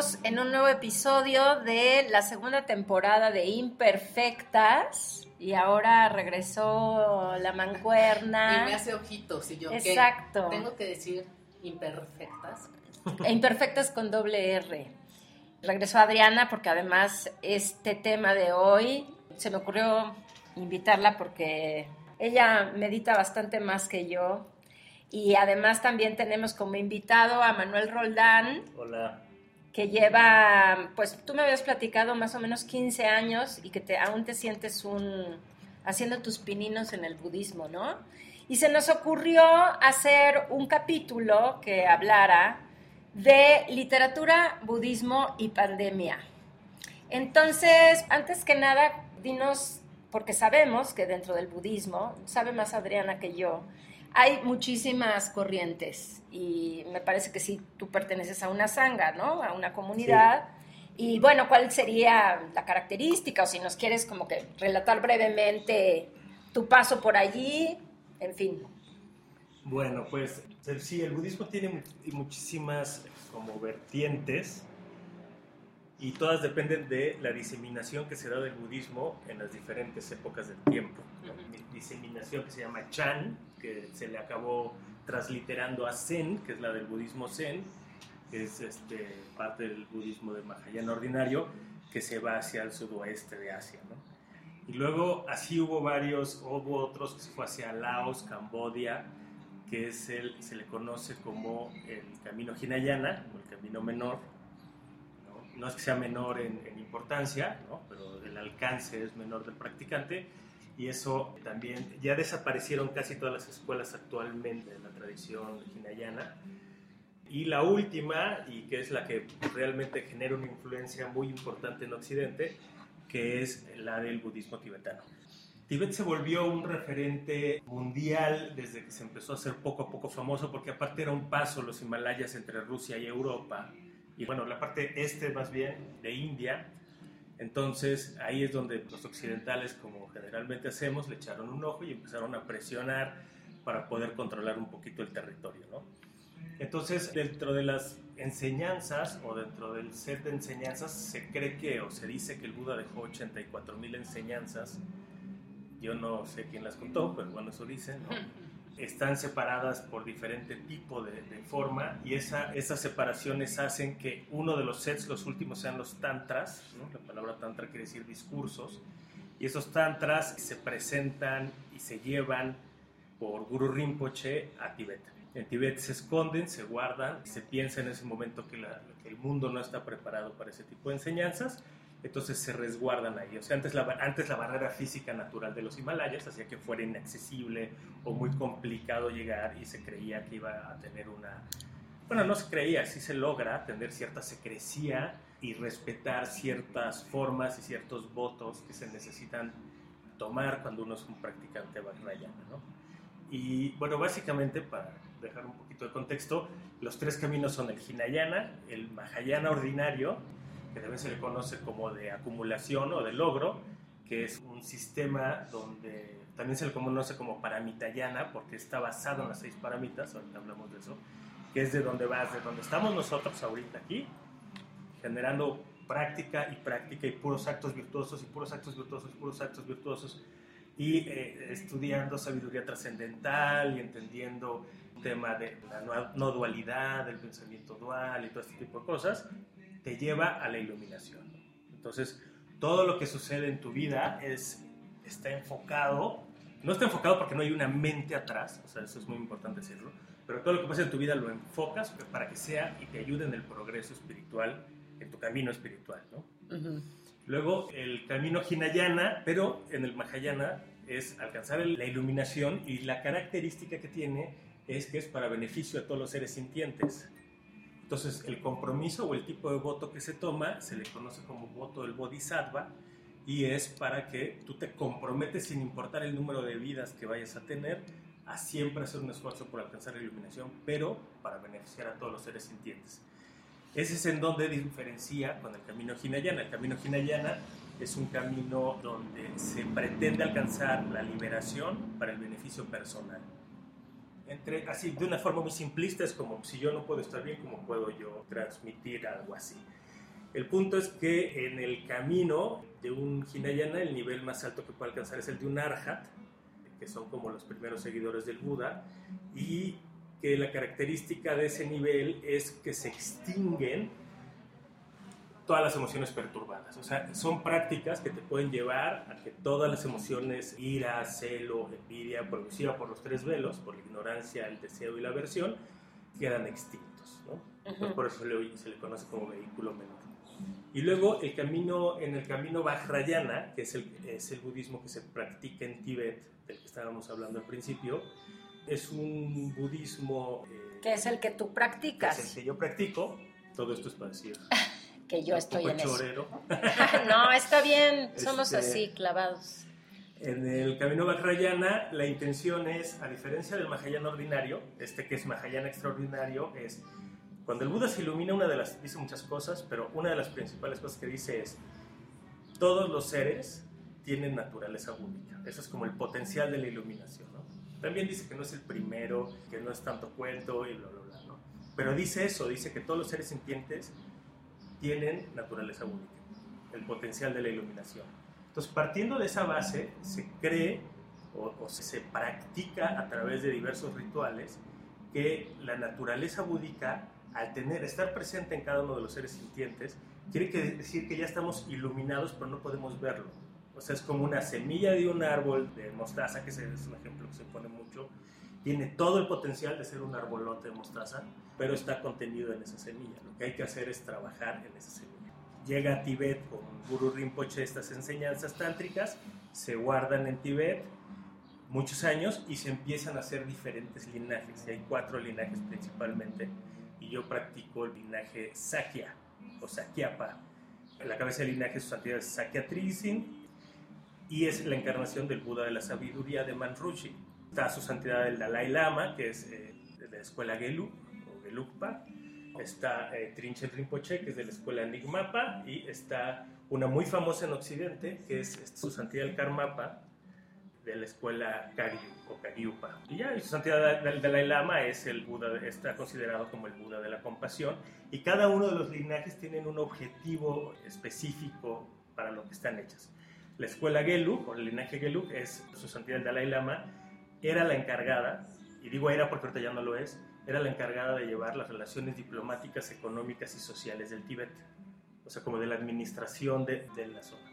Estamos en un nuevo episodio de la segunda temporada de Imperfectas y ahora regresó la mancuerna. Y me hace ojitos y yo Exacto. ¿qué? tengo que decir imperfectas. E imperfectas con doble R. Regresó Adriana porque además este tema de hoy se me ocurrió invitarla porque ella medita bastante más que yo y además también tenemos como invitado a Manuel Roldán. Hola. Que lleva, pues tú me habías platicado más o menos 15 años y que te, aún te sientes un, haciendo tus pininos en el budismo, ¿no? Y se nos ocurrió hacer un capítulo que hablara de literatura, budismo y pandemia. Entonces, antes que nada, dinos, porque sabemos que dentro del budismo, sabe más Adriana que yo, hay muchísimas corrientes y me parece que sí, tú perteneces a una sanga, ¿no? A una comunidad. Sí. Y bueno, ¿cuál sería la característica? O si nos quieres como que relatar brevemente tu paso por allí, en fin. Bueno, pues sí, el budismo tiene muchísimas como vertientes y todas dependen de la diseminación que se da del budismo en las diferentes épocas del tiempo. Diseminación que se llama Chan, que se le acabó transliterando a Zen, que es la del budismo Zen, que es este, parte del budismo de Mahayana ordinario, que se va hacia el sudoeste de Asia. ¿no? Y luego así hubo varios, hubo otros que se fue hacia Laos, Cambodia, que es el, se le conoce como el camino Hinayana, o el camino menor. No, no es que sea menor en, en importancia, ¿no? pero el alcance es menor del practicante y eso también ya desaparecieron casi todas las escuelas actualmente de la tradición hinayana. Y la última, y que es la que realmente genera una influencia muy importante en Occidente, que es la del budismo tibetano. Tibet se volvió un referente mundial desde que se empezó a ser poco a poco famoso, porque aparte era un paso los Himalayas entre Rusia y Europa, y bueno, la parte este más bien de India, entonces ahí es donde los occidentales, como generalmente hacemos, le echaron un ojo y empezaron a presionar para poder controlar un poquito el territorio. ¿no? Entonces dentro de las enseñanzas o dentro del set de enseñanzas se cree que o se dice que el Buda dejó 84 mil enseñanzas. Yo no sé quién las contó, pero bueno, eso dicen. ¿no? Están separadas por diferente tipo de, de forma y esa, esas separaciones hacen que uno de los sets, los últimos, sean los tantras. ¿no? La palabra tantra quiere decir discursos. Y esos tantras se presentan y se llevan por Guru Rinpoche a Tibet. En Tibet se esconden, se guardan, se piensa en ese momento que, la, que el mundo no está preparado para ese tipo de enseñanzas, entonces se resguardan ahí. O sea, antes la, antes la barrera física natural de los Himalayas hacía que fuera inaccesible o muy complicado llegar y se creía que iba a tener una... Bueno, no se creía, sí se logra tener cierta secrecía y respetar ciertas formas y ciertos votos que se necesitan tomar cuando uno es un practicante vajrayana, ¿no? Y bueno, básicamente para dejar un poquito de contexto, los tres caminos son el Hinayana, el Mahayana ordinario, que también se le conoce como de acumulación o de logro, que es un sistema donde también se le conoce como paramitayana, porque está basado en las seis paramitas, ahorita hablamos de eso, que es de donde vas, de donde estamos nosotros ahorita aquí, generando práctica y práctica y puros actos virtuosos y puros actos virtuosos y puros actos virtuosos y eh, estudiando sabiduría trascendental y entendiendo el tema de la no dualidad, del pensamiento dual y todo este tipo de cosas, te lleva a la iluminación. Entonces, todo lo que sucede en tu vida es, está enfocado, no está enfocado porque no hay una mente atrás, o sea, eso es muy importante decirlo, pero todo lo que pasa en tu vida lo enfocas para que sea y te ayude en el progreso espiritual, en tu camino espiritual, ¿no? Uh -huh. Luego, el camino Hinayana, pero en el Mahayana es alcanzar la iluminación y la característica que tiene es que es para beneficio de todos los seres sintientes. Entonces, el compromiso o el tipo de voto que se toma se le conoce como voto del Bodhisattva y es para que tú te comprometes sin importar el número de vidas que vayas a tener a siempre hacer un esfuerzo por alcanzar la iluminación, pero para beneficiar a todos los seres sintientes. Ese es en donde diferencia con el camino Hinayana. El camino Hinayana es un camino donde se pretende alcanzar la liberación para el beneficio personal. Entre, así, de una forma muy simplista, es como si yo no puedo estar bien, ¿cómo puedo yo transmitir algo así? El punto es que en el camino de un Hinayana, el nivel más alto que puede alcanzar es el de un Arhat, que son como los primeros seguidores del Buda, y que la característica de ese nivel es que se extinguen todas las emociones perturbadas. O sea, son prácticas que te pueden llevar a que todas las emociones, ira, celo, envidia, producida por los tres velos, por la ignorancia, el deseo y la aversión, quedan extintos. ¿no? Por eso se le, se le, conoce como vehículo menor. Y luego el camino, en el camino Vajrayana, que es el, es el budismo que se practica en Tíbet, del que estábamos hablando al principio, es un budismo... Eh, que es el que tú practicas. es el que yo practico. Todo esto es para decir... que yo estoy en chorero. eso. no, está bien, somos este, así, clavados. En el camino Vajrayana, la intención es, a diferencia del Mahayana ordinario, este que es Mahayana extraordinario, es cuando el Buda se ilumina, una de las, dice muchas cosas, pero una de las principales cosas que dice es, todos los seres tienen naturaleza única. Eso es como el potencial de la iluminación. ¿no? También dice que no es el primero, que no es tanto cuento y bla, bla, bla. ¿no? Pero dice eso, dice que todos los seres sintientes tienen naturaleza única, el potencial de la iluminación. Entonces, partiendo de esa base, se cree o, o se practica a través de diversos rituales que la naturaleza búdica, al tener, estar presente en cada uno de los seres sintientes, quiere decir que ya estamos iluminados, pero no podemos verlo. O sea, es como una semilla de un árbol de mostaza, que es un ejemplo que se pone mucho, tiene todo el potencial de ser un arbolote de mostaza, pero está contenido en esa semilla. Lo que hay que hacer es trabajar en esa semilla. Llega a Tibet con Guru Rinpoche estas enseñanzas tántricas, se guardan en Tibet muchos años y se empiezan a hacer diferentes linajes. Y hay cuatro linajes principalmente. Y yo practico el linaje Sakya o Sakyapa. La cabeza del linaje, su santidad es Sakya Trisin y es la encarnación del Buda de la sabiduría de Manrushi Está su santidad el Dalai Lama, que es eh, de la escuela Gelug o Gelugpa. Está eh, Trinche Rinpoche, que es de la escuela Nigmapa. Y está una muy famosa en Occidente, que es su santidad el Karmapa, de la escuela Kagyu o Kagyupa. Y ya, y su santidad del Dalai Lama es el Buda, está considerado como el Buda de la compasión. Y cada uno de los linajes tienen un objetivo específico para lo que están hechas. La escuela Gelug, o el linaje Gelug, es su santidad el Dalai Lama, era la encargada, y digo era porque ahorita ya no lo es, era la encargada de llevar las relaciones diplomáticas, económicas y sociales del Tíbet, o sea, como de la administración de, de la zona.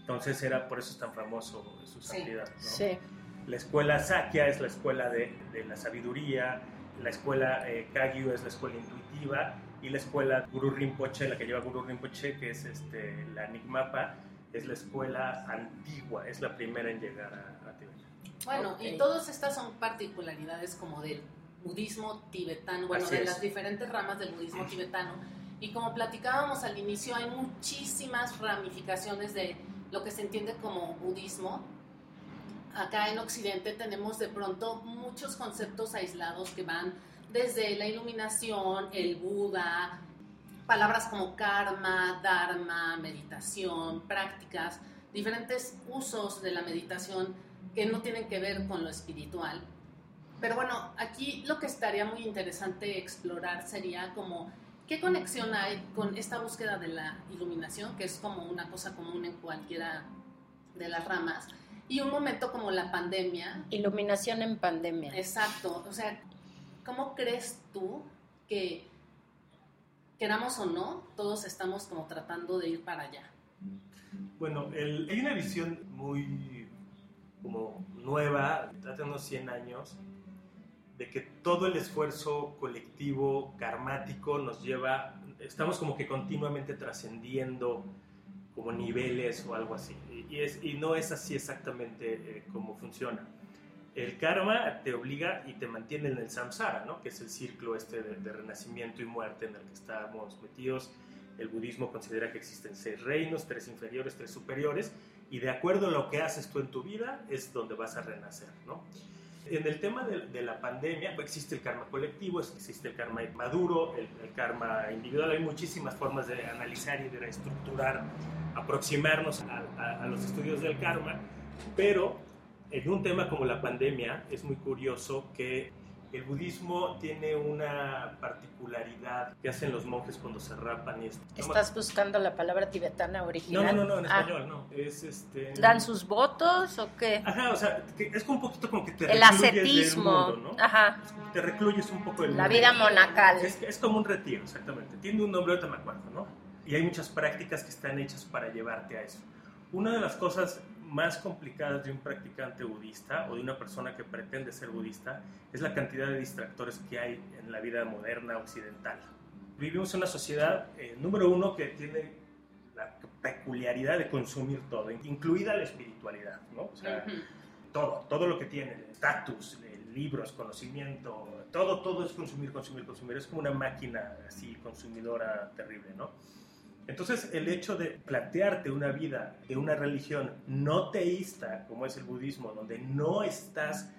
Entonces era por eso es tan famoso su santidad. ¿no? Sí. La escuela Sakya es la escuela de, de la sabiduría, la escuela eh, Kagyu es la escuela intuitiva y la escuela Guru Rinpoche, la que lleva Guru Rinpoche, que es este, la Nigmapa, es la escuela antigua, es la primera en llegar a, a. Bueno, okay. y todas estas son particularidades como del budismo tibetano, bueno, Así de es. las diferentes ramas del budismo tibetano. Y como platicábamos al inicio, hay muchísimas ramificaciones de lo que se entiende como budismo. Acá en Occidente tenemos de pronto muchos conceptos aislados que van desde la iluminación, el Buda, palabras como karma, dharma, meditación, prácticas, diferentes usos de la meditación que no tienen que ver con lo espiritual. Pero bueno, aquí lo que estaría muy interesante explorar sería como qué conexión hay con esta búsqueda de la iluminación, que es como una cosa común en cualquiera de las ramas, y un momento como la pandemia. Iluminación en pandemia. Exacto, o sea, ¿cómo crees tú que queramos o no, todos estamos como tratando de ir para allá? Bueno, el, hay una visión muy como nueva, hace unos 100 años, de que todo el esfuerzo colectivo karmático nos lleva, estamos como que continuamente trascendiendo como niveles o algo así. Y, es, y no es así exactamente eh, como funciona. El karma te obliga y te mantiene en el samsara, ¿no? que es el ciclo este de, de, renacimiento y muerte en el que estamos metidos El budismo considera que existen seis reinos, tres inferiores, tres superiores, y de acuerdo a lo que haces tú en tu vida es donde vas a renacer, ¿no? En el tema de, la pandemia pues, existe el karma colectivo, existe el karma maduro, el, karma individual, hay muchísimas formas de analizar y de reestructurar, aproximarnos a, a los estudios del karma, pero en un tema como la pandemia es muy curioso que el budismo tiene una particularidad que hacen los monjes cuando se rapan. Y esto. ¿Estás buscando la palabra tibetana original? No, no, no, en ah. español no. Es este... ¿Dan sus votos o qué? Ajá, o sea, es un poquito como que te El ascetismo. Del mundo, ¿no? Ajá. Te recluyes un poco del La vida monacal. Es, es como un retiro, exactamente. Tiene un nombre, ahorita me acuerdo, ¿no? Y hay muchas prácticas que están hechas para llevarte a eso. Una de las cosas más complicadas de un practicante budista o de una persona que pretende ser budista es la cantidad de distractores que hay en la vida moderna occidental. Vivimos en una sociedad, eh, número uno, que tiene la peculiaridad de consumir todo, incluida la espiritualidad, ¿no? O sea, todo, todo lo que tiene, estatus, libros, conocimiento, todo, todo es consumir, consumir, consumir. Es como una máquina así consumidora terrible, ¿no? Entonces, el hecho de plantearte una vida de una religión no teísta, como es el budismo, donde no estás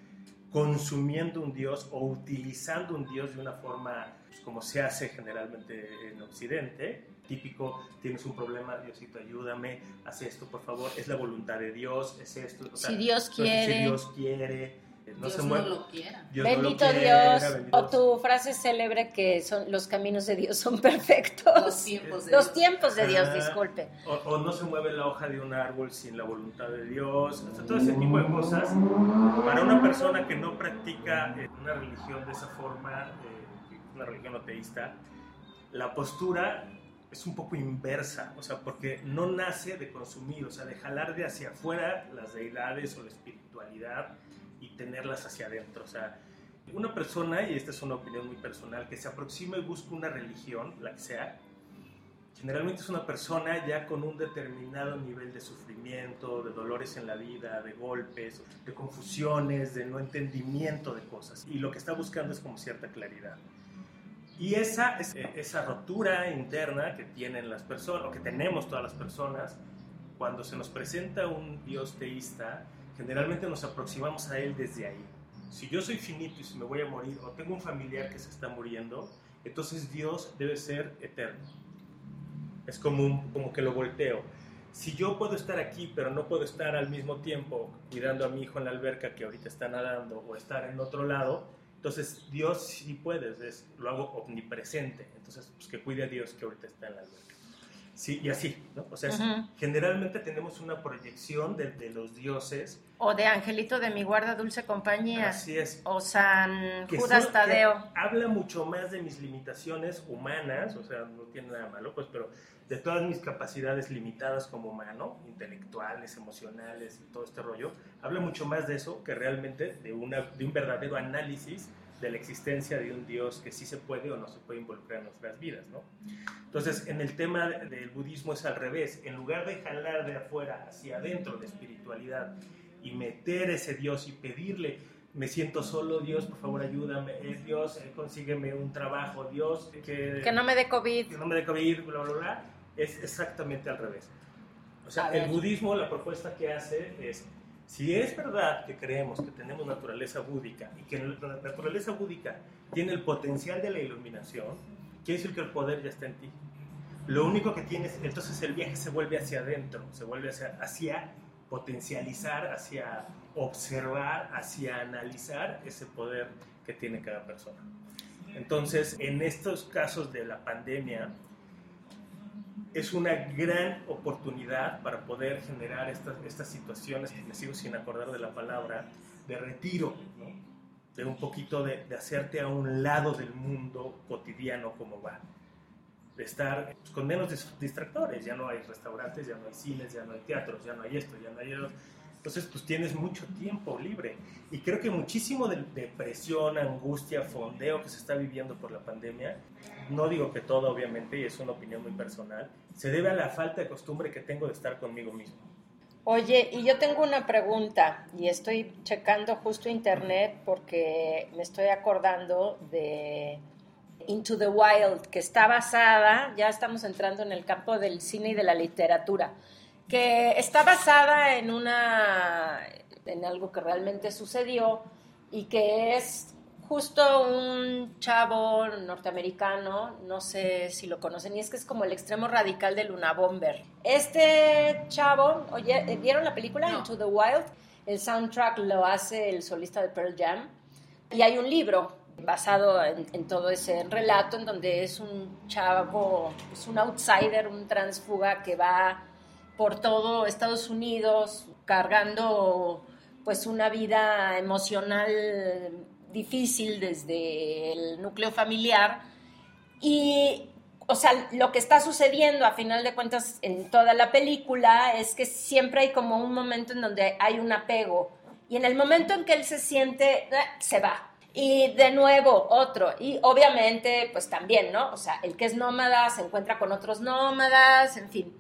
consumiendo un dios o utilizando un dios de una forma pues, como se hace generalmente en Occidente, típico, tienes un problema, Diosito, ayúdame, haz esto, por favor, es la voluntad de Dios, es esto. si Dios quiere. Si Dios quiere no Dios no lo quiera. bendito Dios. O tu frase célebre que son los caminos de Dios son perfectos. Los tiempos de los Dios. Tiempos de Dios disculpe. O, no se mueve la hoja de un árbol sin la voluntad de Dios. todo ese tipo de cosas. Para una persona que no practica eh, una religión de esa forma, eh, una religión ateísta, la postura es un poco inversa, o sea, porque no nace de consumir, o sea, de jalar de hacia afuera las deidades o la espiritualidad y tenerlas hacia adentro. O sea, una persona, y esta es una opinión muy personal, que se aproxima y busca una religión, la que sea, generalmente es una persona ya con un determinado nivel de sufrimiento, de dolores en la vida, de golpes, de confusiones, de no entendimiento de cosas. Y lo que está buscando es como cierta claridad. Y esa, esa rotura interna que tienen las personas, o que tenemos todas las personas, cuando se nos presenta un Dios teísta, generalmente nos aproximamos a Él desde ahí. Si yo soy finito y si me voy a morir o tengo un familiar que se está muriendo, entonces Dios debe ser eterno. Es como, como que lo volteo. Si yo puedo estar aquí, pero no puedo estar al mismo tiempo cuidando a mi hijo en la alberca que ahorita está nadando o estar en otro lado, entonces Dios sí puede, es, lo hago omnipresente. Entonces, pues que cuide a Dios que ahorita está en la alberca. Sí, y así, ¿no? O sea, generalmente tenemos una proyección de, de, los dioses. O de Angelito de mi guarda dulce compañía. Así es. O San Judas Tadeo. habla mucho más de mis limitaciones humanas, o sea, no tiene nada malo, pues, pero de todas mis capacidades limitadas como humano, intelectuales, emocionales y todo este rollo, habla mucho más de eso que realmente de, una, de un verdadero análisis de la existencia de un Dios que sí se puede o no se puede involucrar en nuestras vidas, ¿no? Entonces, en el tema del budismo es al revés. En lugar de jalar de afuera hacia adentro la espiritualidad y meter ese Dios y pedirle, me siento solo, Dios, por favor ayúdame, eh, Dios, eh, consígueme un trabajo, Dios, que, que no me dé COVID. Que no me dé COVID, bla, bla, bla, es exactamente al revés. O sea, el budismo, la propuesta que hace es si es verdad que creemos que tenemos naturaleza búdica y que la naturaleza búdica tiene el potencial de la iluminación, quiere decir que el poder ya está en ti. Lo único que tienes, entonces el viaje se vuelve hacia adentro, se vuelve hacia, hacia potencializar, hacia observar, hacia analizar ese poder que tiene cada persona. Entonces, en estos casos de la pandemia, es una gran oportunidad para poder generar estas, estas situaciones, me sigo sin acordar de la palabra, de retiro, de un poquito de, de, hacerte a un lado del mundo cotidiano como va, de estar pues, con menos distractores, ya no hay restaurantes, ya no hay cines, ya no hay teatros, ya no hay esto, ya no hay eso entonces, pues tienes mucho tiempo libre. Y creo que muchísimo de depresión, angustia, fondeo que se está viviendo por la pandemia, no digo que todo, obviamente, y es una opinión muy personal, se debe a la falta de costumbre que tengo de estar conmigo mismo. Oye, y yo tengo una pregunta, y estoy checando justo internet porque me estoy acordando de Into the Wild, que está basada, ya estamos entrando en el campo del cine y de la literatura, que está basada en una en algo que realmente sucedió y que es justo un chavo norteamericano, no sé si lo conocen, y es que es como el extremo radical de Luna Bomber. Este chavo, oye, ¿vieron la película Into the Wild? El soundtrack lo hace el solista de Pearl Jam. Y hay un libro basado en, todo ese relato en donde es un chavo, es un outsider, un transfuga que va por todo Estados Unidos cargando pues una vida emocional difícil desde el núcleo familiar y o sea, lo que está sucediendo a final de cuentas en toda la película es que siempre hay como un momento en donde hay un apego y en el momento en que él se siente, eh, se va. Y de nuevo otro. Y obviamente, pues también, ¿no? O sea, el que es nómada se encuentra con otros nómadas, en fin.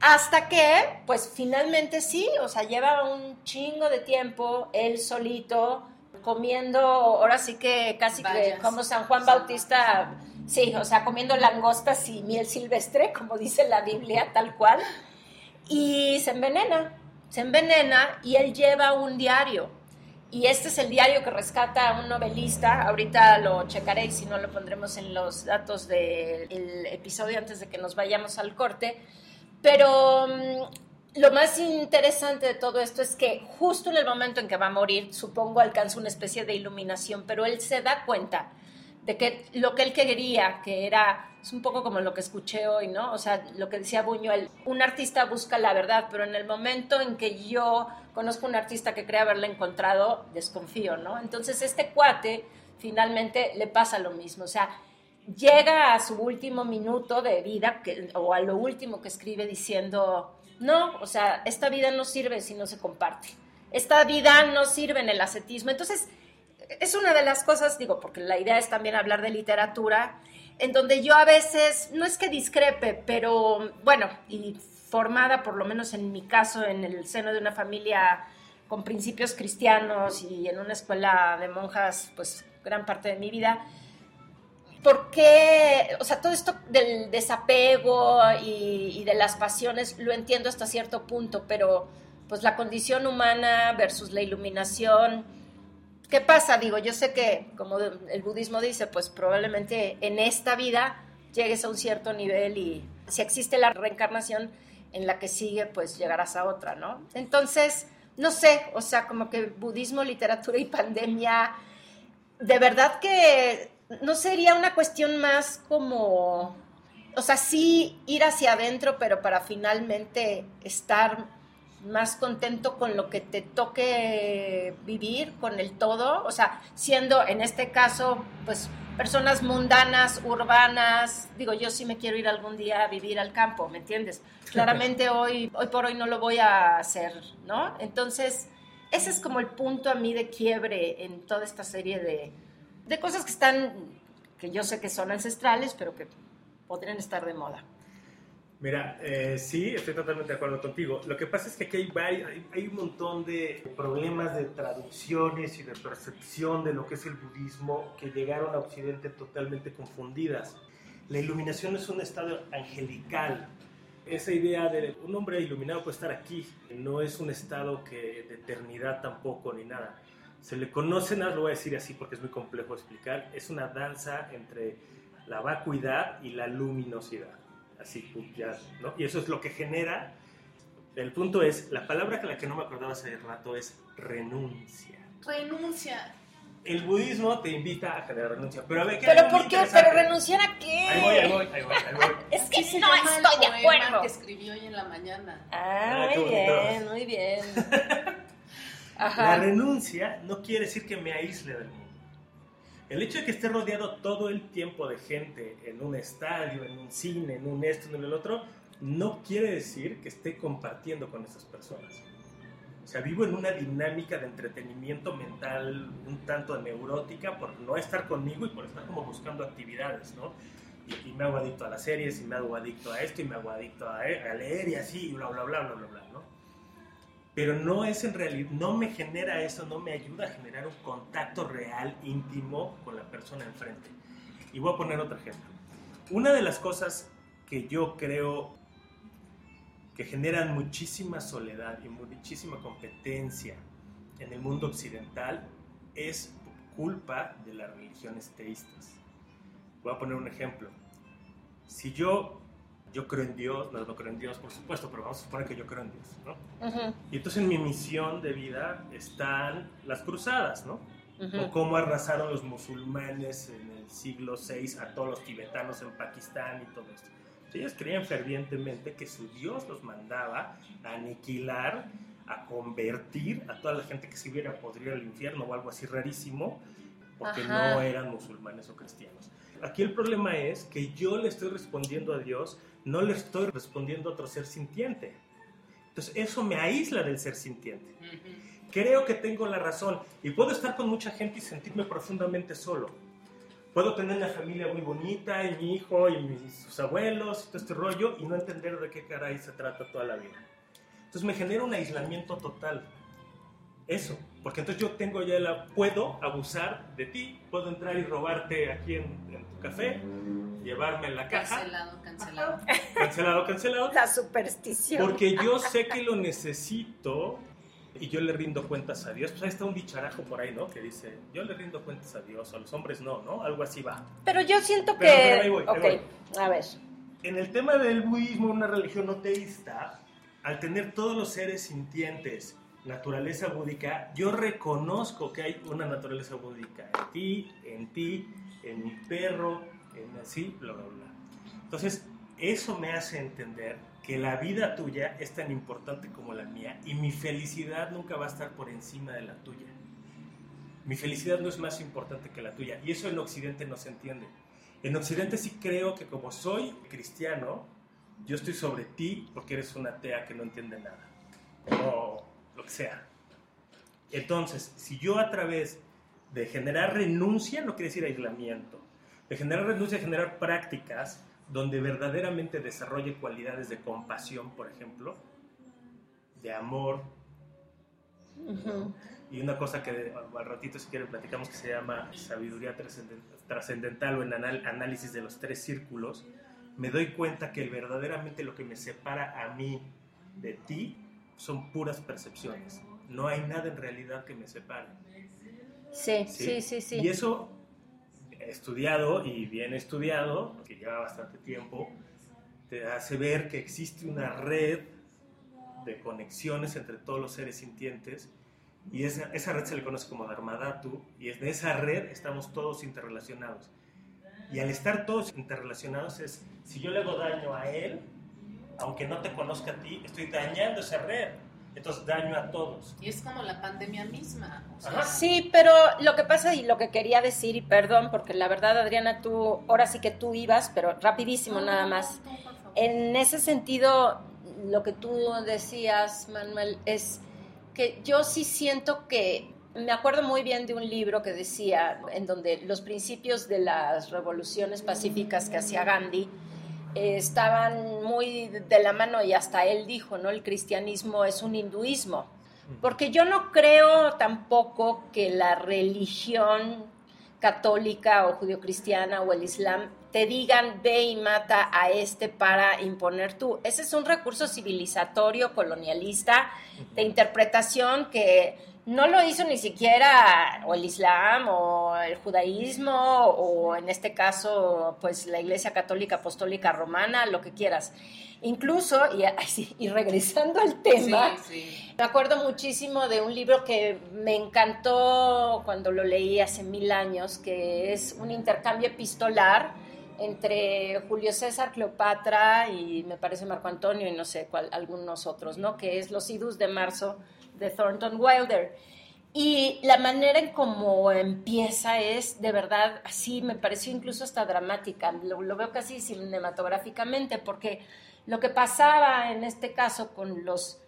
Hasta que, pues finalmente sí, o sea, lleva un chingo de tiempo él solito comiendo, ahora sí que casi que como San Juan Bautista, sí, o sea, comiendo langostas y miel silvestre, como dice la Biblia, tal cual, y se envenena, se envenena y él lleva un diario. Y este es el diario que rescata a un novelista. Ahorita lo checaré y si no lo pondremos en los datos del episodio antes de que nos vayamos al corte. Pero mm, lo más interesante de todo esto es que justo en el momento en que va a morir, supongo alcanza una especie de iluminación, pero él se da cuenta de que lo que él quería, que era, es un poco como lo que escuché hoy, ¿no? O sea, lo que decía Buñuel, un artista busca la verdad, pero en el momento en que yo conozco un artista que cree haberla encontrado, desconfío, ¿no? Entonces este cuate finalmente le pasa lo mismo, o sea, llega a su último minuto de vida o a lo último que escribe diciendo no, o sea, esta vida no sirve si no se comparte. Esta vida no sirve en el ascetismo. Entonces, es una de las cosas, digo, porque la idea es también hablar de literatura, en donde yo a veces, no es que discrepe, pero bueno, y formada por lo menos en mi caso en el seno de una familia con principios cristianos y en una escuela de monjas, pues gran parte de mi vida, ¿por qué, o sea, todo esto del desapego y, de las pasiones lo entiendo hasta cierto punto, pero pues la condición humana versus la iluminación, ¿qué pasa? Digo, yo sé que, como el budismo dice, pues probablemente en esta vida llegues a un cierto nivel y si existe la reencarnación en la que sigue, pues llegarás a otra, ¿no? Entonces, no sé, o sea, como que budismo, literatura y pandemia, de verdad que no sería una cuestión más como, o sea, sí ir hacia adentro, pero para finalmente estar más contento con lo que te toque vivir, con el todo, o sea, siendo en este caso, pues personas mundanas, urbanas, digo, yo sí me quiero ir algún día a vivir al campo, ¿me entiendes? Claramente hoy, hoy por hoy no lo voy a hacer, ¿no? Entonces, ese es como el punto a mí de quiebre en toda esta serie de, de cosas que están, que yo sé que son ancestrales, pero que podrían estar de moda. Mira, eh, sí, estoy totalmente de acuerdo contigo. Lo que pasa es que aquí hay, hay, un montón de problemas de traducciones y de percepción de lo que es el budismo que llegaron a Occidente totalmente confundidas. La iluminación es un estado angelical. Esa idea de un hombre iluminado puede estar aquí, no es un estado que de eternidad tampoco ni nada. Se le conoce, nada lo voy a decir así porque es muy complejo explicar, es una danza entre la vacuidad y la luminosidad. Así, ya, ¿no? Y eso es lo que genera. El punto es, la palabra que la que no me acordaba hace rato es renuncia. Renuncia. El budismo te invita a generar renuncia, pero a ver, ¿Pero por qué? ¿Pero renunciar a qué? Ahí voy, ahí voy, ahí voy. Ahí voy. es que no estoy de acuerdo. que escribió hoy en la mañana. Ah, muy bien, muy bien. La renuncia no quiere decir que me aísle del mundo. El hecho de que esté rodeado todo el tiempo de gente en un estadio, en un cine, en un esto, en el otro, no quiere decir que esté compartiendo con esas personas. O sea, vivo en una dinámica de entretenimiento mental un tanto neurótica por no estar conmigo y por estar como buscando actividades, ¿no? Y, me hago adicto a las series, y me hago adicto a esto, y me hago adicto a, a leer y así, y bla, bla, bla, bla, bla, bla, ¿no? Pero no es en realidad, no me genera eso, no me ayuda a generar un contacto real, íntimo con la persona enfrente. Y voy a poner otro ejemplo. Una de las cosas que yo creo que generan muchísima soledad y muchísima competencia en el mundo occidental es culpa de las religiones teístas. Voy a poner un ejemplo. Si yo, yo creo en Dios, no, no creo en Dios por supuesto, pero vamos a suponer que yo creo en Dios, ¿no? Y entonces en mi misión de vida están las cruzadas, ¿no? O cómo arrasaron los musulmanes en el siglo VI a todos los tibetanos en Pakistán y todo esto. Ellos creían fervientemente que su Dios los mandaba a aniquilar, a convertir a toda la gente que se hubiera podrido al infierno o algo así rarísimo, porque no eran musulmanes o cristianos. Aquí el problema es que yo le estoy respondiendo a Dios, no le estoy respondiendo a otro ser sintiente. Entonces eso me aísla del ser sintiente creo que tengo la razón y puedo estar con mucha gente y sentirme profundamente solo. Puedo tener una familia muy bonita y mi hijo y mis sus abuelos y todo este rollo y no entender de qué caray se trata toda la vida. Entonces me genera un aislamiento total. Eso, porque entonces yo tengo ya la puedo abusar de ti, puedo entrar y robarte aquí en, en tu café, llevarme en la caja. Cancelado, cancelado. Cancelado, cancelado. La superstición. Porque yo sé que lo necesito y yo le rindo cuentas a Dios. Pues ahí está un bicharajo por ahí, ¿no? Que dice, yo le rindo cuentas a Dios, a los hombres no, ¿no? Algo así va. Pero yo siento que... Pero, ahí voy, ahí ok, voy. a ver. En el tema del budismo, una religión no teísta, al tener todos los seres sintientes, naturaleza búdica, yo reconozco que hay una naturaleza búdica en ti, en ti, en mi perro, en así, bla, bla, bla. Entonces, eso me hace entender que la vida tuya es tan importante como la mía y mi felicidad nunca va a estar por encima de la tuya. Mi felicidad no es más importante que la tuya y eso en Occidente no se entiende. En Occidente sí creo que como soy cristiano, yo estoy sobre ti porque eres una atea que no entiende nada lo que sea. Entonces, si yo a través de generar renuncia, no quiere decir aislamiento, de generar renuncia, generar prácticas, donde verdaderamente desarrolle cualidades de compasión, por ejemplo, de amor. Y una cosa que al ratito si quieren platicamos que se llama sabiduría trascendental o en análisis de los tres círculos, me doy cuenta que verdaderamente lo que me separa a mí de ti son puras percepciones. No hay nada en realidad que me separe. Sí, sí, sí, sí. Y eso estudiado y bien estudiado, que lleva bastante tiempo, te hace ver que existe una red de conexiones entre todos los seres sintientes y esa, esa red se le conoce como Dharmadhatu y en esa red estamos todos interrelacionados. Y al estar todos interrelacionados es, si yo le hago daño a él, aunque no te conozca a ti, estoy dañando esa red entonces daño a todos. Y es como la pandemia misma. O sea, Sí, pero lo que pasa y lo que quería decir, y perdón, porque la verdad, Adriana, tú, ahora sí que tú ibas, pero rapidísimo no, nada no, más. por favor. En ese sentido, lo que tú decías, Manuel, es que yo sí siento que me acuerdo muy bien de un libro que decía, en donde los principios de las revoluciones pacíficas que hacía Gandhi eh, estaban muy de la mano y hasta él dijo, ¿no? El cristianismo es un hinduismo. Porque yo no creo tampoco que la religión católica o judio-cristiana o el islam te digan ve y mata a este para imponer tú. Ese es un recurso civilizatorio, colonialista, de interpretación que no lo hizo ni siquiera o el islam o el judaísmo o en este caso pues la iglesia católica apostólica romana, lo que quieras. Incluso, y, regresando al tema, Sí, sí. me acuerdo muchísimo de un libro que me encantó cuando lo leí hace mil años, que es un intercambio epistolar entre Julio César, Cleopatra y me parece Marco Antonio y no sé cuál, algunos otros, ¿no? Que es Los idus de marzo de Thornton Wilder. Y la manera en cómo empieza es de verdad así, me pareció incluso hasta dramática, lo, lo veo casi cinematográficamente, porque lo que pasaba en este caso con los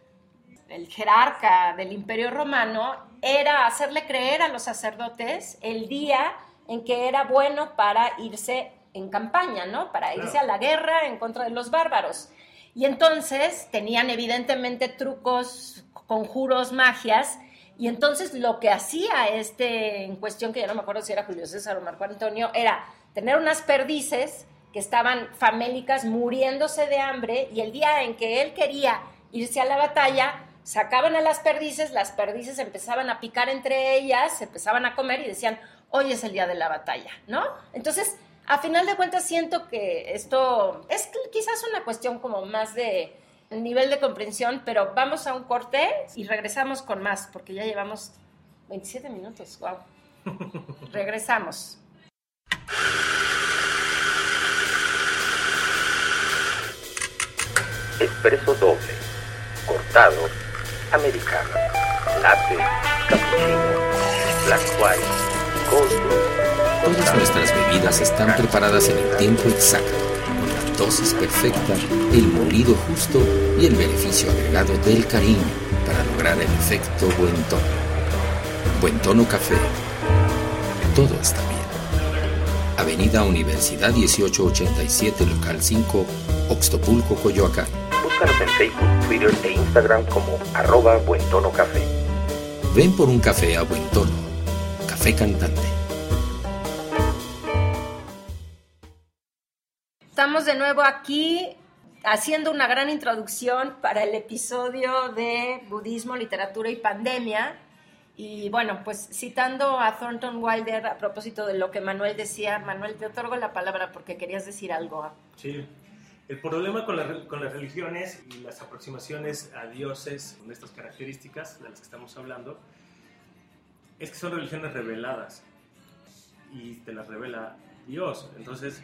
el jerarca del Imperio Romano era hacerle creer a los sacerdotes el día en que era bueno para irse en campaña, ¿no? Para irse a la guerra en contra de los bárbaros. Y entonces tenían evidentemente trucos, conjuros, magias, y entonces lo que hacía este en cuestión, que ya no me acuerdo si era Julio César o Marco Antonio, era tener unas perdices que estaban famélicas muriéndose de hambre y el día en que él quería irse a la batalla, sacaban a las perdices, las perdices empezaban a picar entre ellas, empezaban a comer y decían, hoy es el día de la batalla, ¿no? Entonces, a final de cuentas siento que esto es quizás una cuestión como más de nivel de comprensión, pero vamos a un corte y regresamos con más, porque ya llevamos 27 minutos, wow. Regresamos. Expreso doble, cortado, americano, latte, cappuccino, black white, cold Todas nuestras bebidas están preparadas en el tiempo exacto, con la dosis perfecta, el molido justo y el beneficio agregado del cariño para lograr el efecto buen tono. Buen tono café. Todo está bien. Avenida Universidad 1887, local 5, Oxtopulco, Coyoacán. Búscanos en Facebook, Twitter e Instagram como arroba Buen Tono Café. Ven por un café a buen tono. Café cantante. Estamos de nuevo aquí haciendo una gran introducción para el episodio de Budismo, Literatura y Pandemia. Y bueno, pues citando a Thornton Wilder a propósito de lo que Manuel decía, Manuel, te otorgo la palabra porque querías decir algo. Sí, el problema con, la- con las religiones y las aproximaciones a dioses con estas características de las que estamos hablando es que son religiones reveladas y te las revela Dios. Entonces,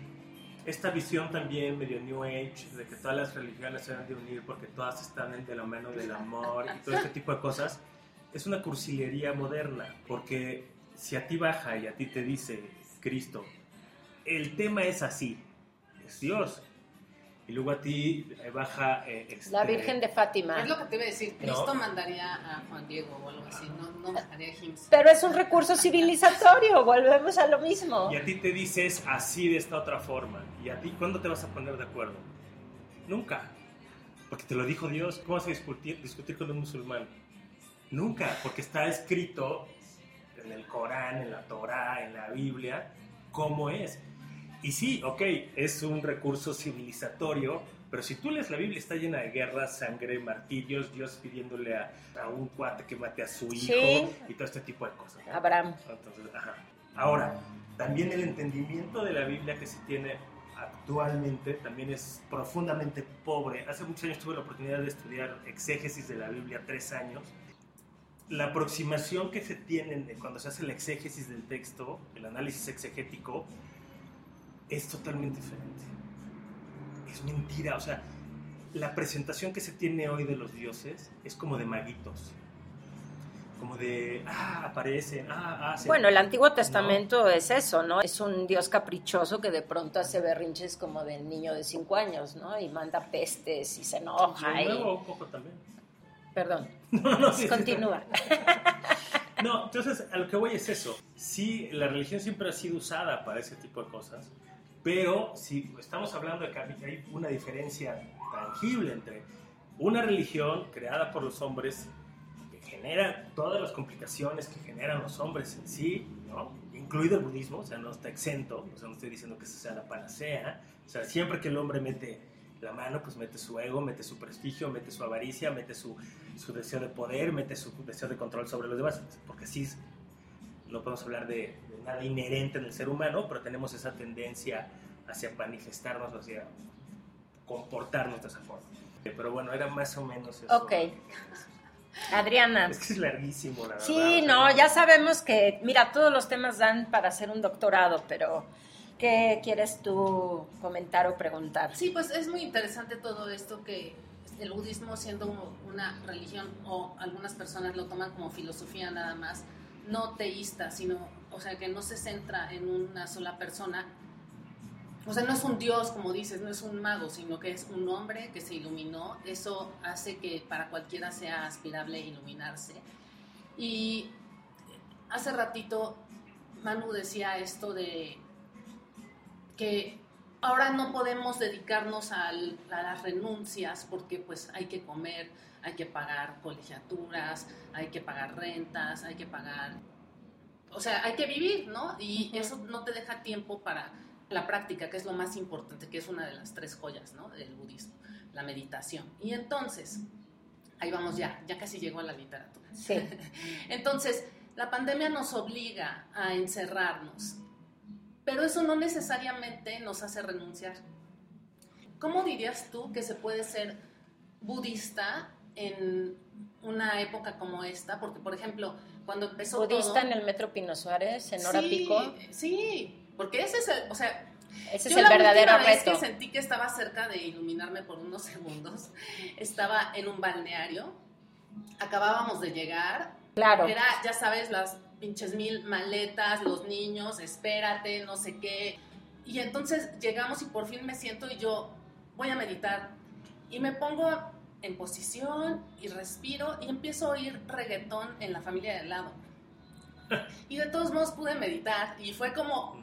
esta visión también medio New Age de que todas las religiones se deben de unir porque todas están de la mano del amor y todo este tipo de cosas es una cursilería moderna porque si a ti baja y a ti te dice Cristo, el tema es así, es Dios. Y luego a ti eh, baja... eh, este, La Virgen de Fátima. Es lo que te iba a decir. No. Cristo mandaría a Juan Diego o algo así. No, no mandaría a Hims. Pero es un recurso civilizatorio, volvemos a lo mismo. Y a ti te dices así de esta otra forma. ¿Y a ti cuándo te vas a poner de acuerdo? Nunca. Porque te lo dijo Dios. ¿Cómo vas a discutir, discutir con un musulmán? Nunca, porque está escrito en el Corán, en la Torá, en la Biblia, cómo es. Y sí, ok, es un recurso civilizatorio, pero si tú lees la Biblia está llena de guerras, sangre, martirios, Dios pidiéndole a, a un cuate que mate a su hijo Sí. y todo este tipo de cosas. ¿no? Abraham. Entonces, ajá. Ahora, también el entendimiento de la Biblia que se tiene actualmente también es profundamente pobre. Hace muchos años tuve la oportunidad de estudiar exégesis de la Biblia, tres años. La aproximación que se tiene cuando se hace la exégesis del texto, el análisis exegético, es totalmente diferente. Es mentira, o sea, la presentación que se tiene hoy de los dioses es como de maguitos. Como de, ah, aparecen, ah, hacen. Bueno, el Antiguo Testamento es eso, ¿no? Es un Dios caprichoso que de pronto hace berrinches como de niño de cinco años, ¿no? Y manda pestes y se enoja. Y un poco también. Perdón, No, no, sí, sí. continúa. No, entonces a lo que voy es eso. Sí, la religión siempre ha sido usada para ese tipo de cosas, pero si estamos hablando de que hay una diferencia tangible entre una religión creada por los hombres que genera todas las complicaciones que generan los hombres en sí, ¿no? incluido el budismo, o sea, no está exento, o sea, no estoy diciendo que esa sea la panacea, o sea, siempre que el hombre mete la mano, pues mete su ego, mete su prestigio, mete su avaricia, mete su, su deseo de poder, mete su deseo de control sobre los demás, porque sí, no podemos hablar de, de nada inherente en el ser humano, pero tenemos esa tendencia hacia manifestarnos, hacia comportarnos de esa forma. Pero bueno, era más o menos eso. Ok. Adriana. Es que es larguísimo, la verdad. Sí, o sea, no, ya sabemos que, mira, todos los temas dan para hacer un doctorado, pero ¿qué quieres tú comentar o preguntar? Sí, pues es muy interesante todo esto que el budismo siendo una religión o algunas personas lo toman como filosofía nada más, no teísta, sino, o sea, que no se centra en una sola persona. O sea, no es un dios, como dices, no es un mago, sino que es un hombre que se iluminó. Eso hace que para cualquiera sea aspirable iluminarse. Y hace ratito Manu decía esto de que ahora no podemos dedicarnos al- a las renuncias porque pues hay que comer, hay que pagar colegiaturas, hay que pagar rentas, hay que pagar... O sea, hay que vivir, ¿no? Y eso no te deja tiempo para la práctica, que es lo más importante, que es una de las tres joyas ¿no? del budismo, la meditación. Y entonces, ahí vamos ya, ya casi llegó a la literatura. Sí. entonces, la pandemia nos obliga a encerrarnos, pero eso no necesariamente nos hace renunciar. ¿Cómo dirías tú que se puede ser budista en una época como esta? Porque, por ejemplo, cuando empezó Budista todo, en el Metro Pino Suárez, en hora sí, pico. Sí, porque ese es el, o sea, Ese es el la verdadero última vez reto. que sentí que estaba cerca de iluminarme por unos segundos, estaba en un balneario, acabábamos de llegar, Claro. era, ya sabes, las pinches mil maletas, los niños, espérate, no sé qué. Y entonces llegamos y por fin me siento y yo voy a meditar. Y me pongo en posición y respiro y empiezo a oír reggaetón en la familia de al lado. Y de todos modos pude meditar y fue como,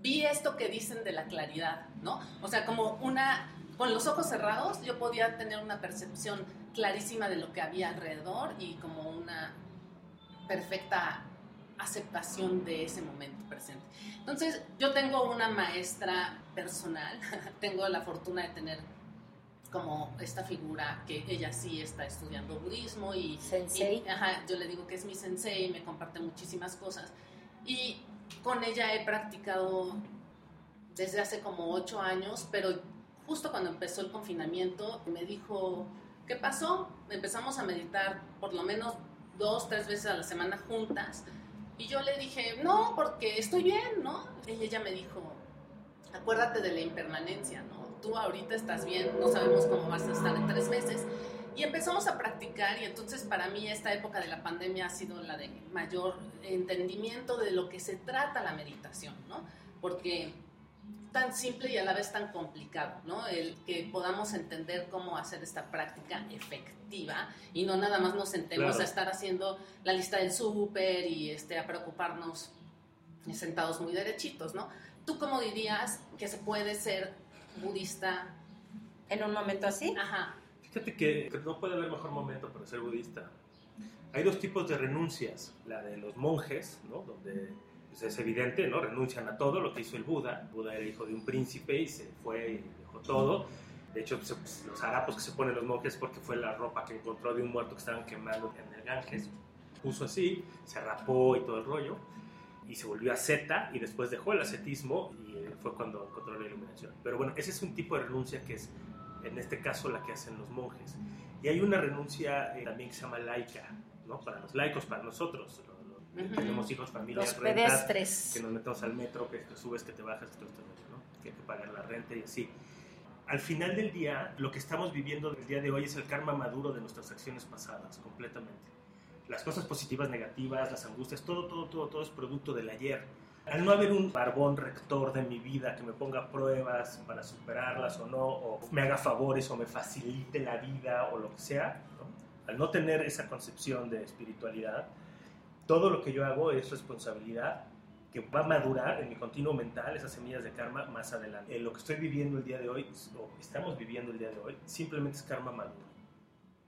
vi esto que dicen de la claridad, ¿no? O sea, como una, con los ojos cerrados yo podía tener una percepción clarísima de lo que había alrededor y como una perfecta aceptación de ese momento presente. Entonces, yo tengo una maestra personal, tengo la fortuna de tener como esta figura que ella sí está estudiando budismo y, Sensei. y, ajá, yo le digo que es mi sensei, me comparte muchísimas cosas y con ella he practicado desde hace como ocho años, pero justo cuando empezó el confinamiento me dijo, ¿qué pasó? Empezamos a meditar por lo menos dos, tres veces a la semana juntas. Y yo le dije, no, porque estoy bien, ¿no? Y ella me dijo, acuérdate de la impermanencia, ¿no? Tú ahorita estás bien, no sabemos cómo vas a estar en tres meses. Y empezamos a practicar y entonces para mí esta época de la pandemia ha sido la de mayor entendimiento de lo que se trata la meditación, ¿no? Porque tan simple y a la vez tan complicado, ¿no? El que podamos entender cómo hacer esta práctica efectiva y no nada más nos sentemos Claro. a estar haciendo la lista del súper y este, a preocuparnos sentados muy derechitos, ¿no? ¿Tú cómo dirías que se puede ser budista? En un momento así. Ajá, Fíjate que, que no puede haber mejor momento para ser budista. Hay dos tipos de renuncias. La de los monjes, ¿no? donde pues, es evidente, ¿no? renuncian a todo lo que hizo el Buda. Buda era hijo de un príncipe y se fue y dejó todo. De hecho, pues, los harapos que se ponen los monjes porque fue la ropa que encontró de un muerto que estaban quemando en el Ganges. Puso así, se rapó y todo el rollo. Y se volvió asceta y después dejó el ascetismo y eh, fue cuando encontró la iluminación. Pero bueno, ese es un tipo de renuncia que es en este caso la que hacen los monjes. Y hay una renuncia eh, también que se llama laica, ¿no? Para los laicos, para nosotros. lo- lo- Ujú. Tenemos hijos, familias, Los rentas, pedestres. que nos metemos al metro, que te subes, que te bajas, que todo rollo, ¿no? Que hay que pagar la renta y así. Al final del día, lo que estamos viviendo el día de hoy es el karma maduro de nuestras acciones pasadas, completamente. Las cosas positivas, negativas, las angustias, todo, todo, todo, todo es producto del ayer. Al no haber un barbón rector de mi vida que me ponga pruebas para superarlas o no, o me haga favores o me facilite la vida o lo que sea, ¿no? al no tener esa concepción de espiritualidad, todo lo que yo hago es responsabilidad que va a madurar en mi continuo mental, esas semillas de karma más adelante. Eh, lo que estoy viviendo el día de hoy, o estamos viviendo el día de hoy, simplemente es karma maduro.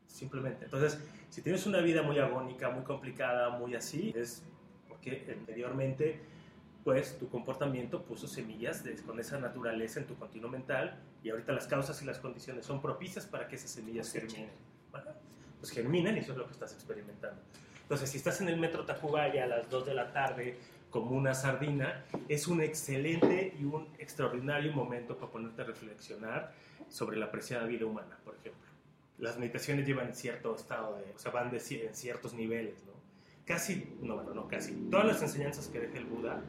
Simplemente. Entonces, si tienes una vida muy agónica, muy complicada, muy así, es porque anteriormente, pues, tu comportamiento puso semillas de- con esa naturaleza en tu continuo mental y ahorita las causas y las condiciones son propicias para que esas semillas germinen. Bueno, pues germinan y eso es lo que estás experimentando. Entonces, si estás en el metro Tacubaya a las 2 de la tarde como una sardina, es un excelente y un extraordinario momento para ponerte a reflexionar sobre la preciada vida humana, por ejemplo. Las meditaciones llevan cierto estado de, o sea, van de en ciertos niveles, ¿no? Casi, no, bueno, no casi. Todas las enseñanzas que deja el Buda,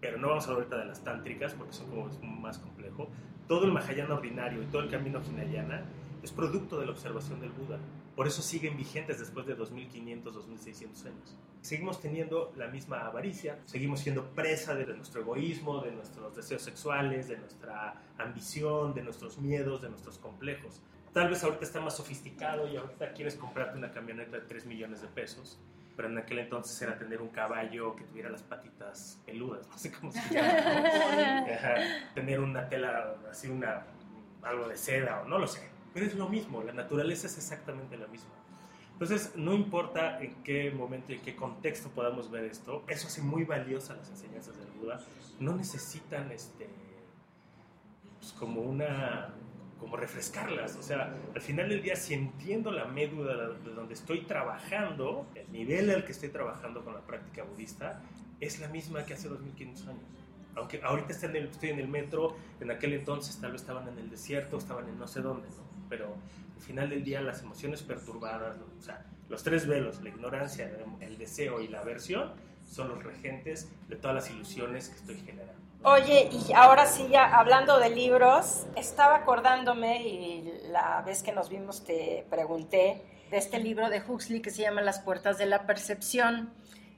pero no vamos a hablar ahorita de las tántricas porque son como más complejo. Todo el Mahayana ordinario y todo el camino Hinayana es producto de la observación del Buda. Por eso siguen vigentes después de 2500, 2600 años. Seguimos teniendo la misma avaricia, seguimos siendo presa de nuestro egoísmo, de nuestros deseos sexuales, de nuestra ambición, de nuestros miedos, de nuestros complejos. Tal vez ahorita está más sofisticado y ahorita quieres comprarte una camioneta de 3 millones de pesos, pero en aquel entonces era tener un caballo que tuviera las patitas peludas, no sé cómo se llama. Tener una tela, así una, algo de seda o no lo sé. Pero es lo mismo, la naturaleza es exactamente la misma. Entonces, no importa en qué momento y en qué contexto podamos ver esto, eso hace muy valiosa las enseñanzas del Buda. No necesitan este, pues, como una como refrescarlas, o sea, al final del día si entiendo la médula de donde estoy trabajando, el nivel al que estoy trabajando con la práctica budista es la misma que hace 2500 años. Aunque ahorita estoy en el, metro, en aquel entonces tal vez estaban en el desierto, estaban en no sé dónde, ¿no? pero al final del día las emociones perturbadas, o sea, los tres velos, la ignorancia, el deseo y la aversión, son los regentes de todas las ilusiones que estoy generando. Oye, y ahora sí, ya hablando de libros, estaba acordándome y la vez que nos vimos te pregunté de este libro de Huxley que se llama Las puertas de la percepción,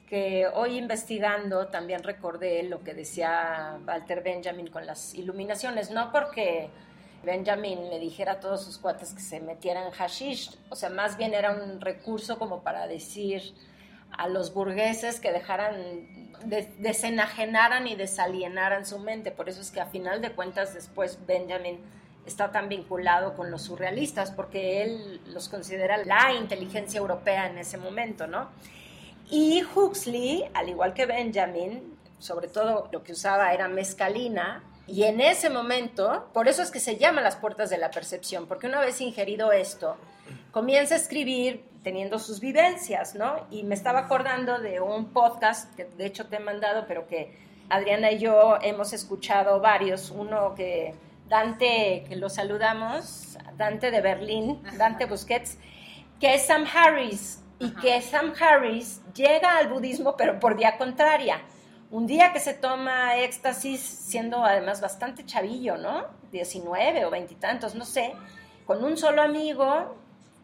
que hoy investigando también recordé lo que decía Walter Benjamin con las iluminaciones, no porque Benjamin le dijera a todos sus cuates que se metieran hashish, o sea, más bien era un recurso como para decir a los burgueses que dejaran, desenajenaran y desalienaran su mente. Por eso es que a final de cuentas después Benjamin está tan vinculado con los surrealistas, porque él los considera la inteligencia europea en ese momento, ¿no? Y Huxley, al igual que Benjamin, sobre todo lo que usaba era mezcalina, y en ese momento, por eso es que se llama las puertas de la percepción, porque una vez ingerido esto, comienza a escribir teniendo sus vivencias, ¿no? Y me estaba acordando de un podcast que de hecho te he mandado, pero que Adriana y yo hemos escuchado varios, uno que Dante, que lo saludamos, Dante de Berlín, Dante Busquets, que es Sam Harris, y que Sam Harris llega al budismo, pero por vía contraria. Un día que se toma éxtasis, siendo además bastante chavillo, ¿no? 19 o veintitantos, no sé, con un solo amigo,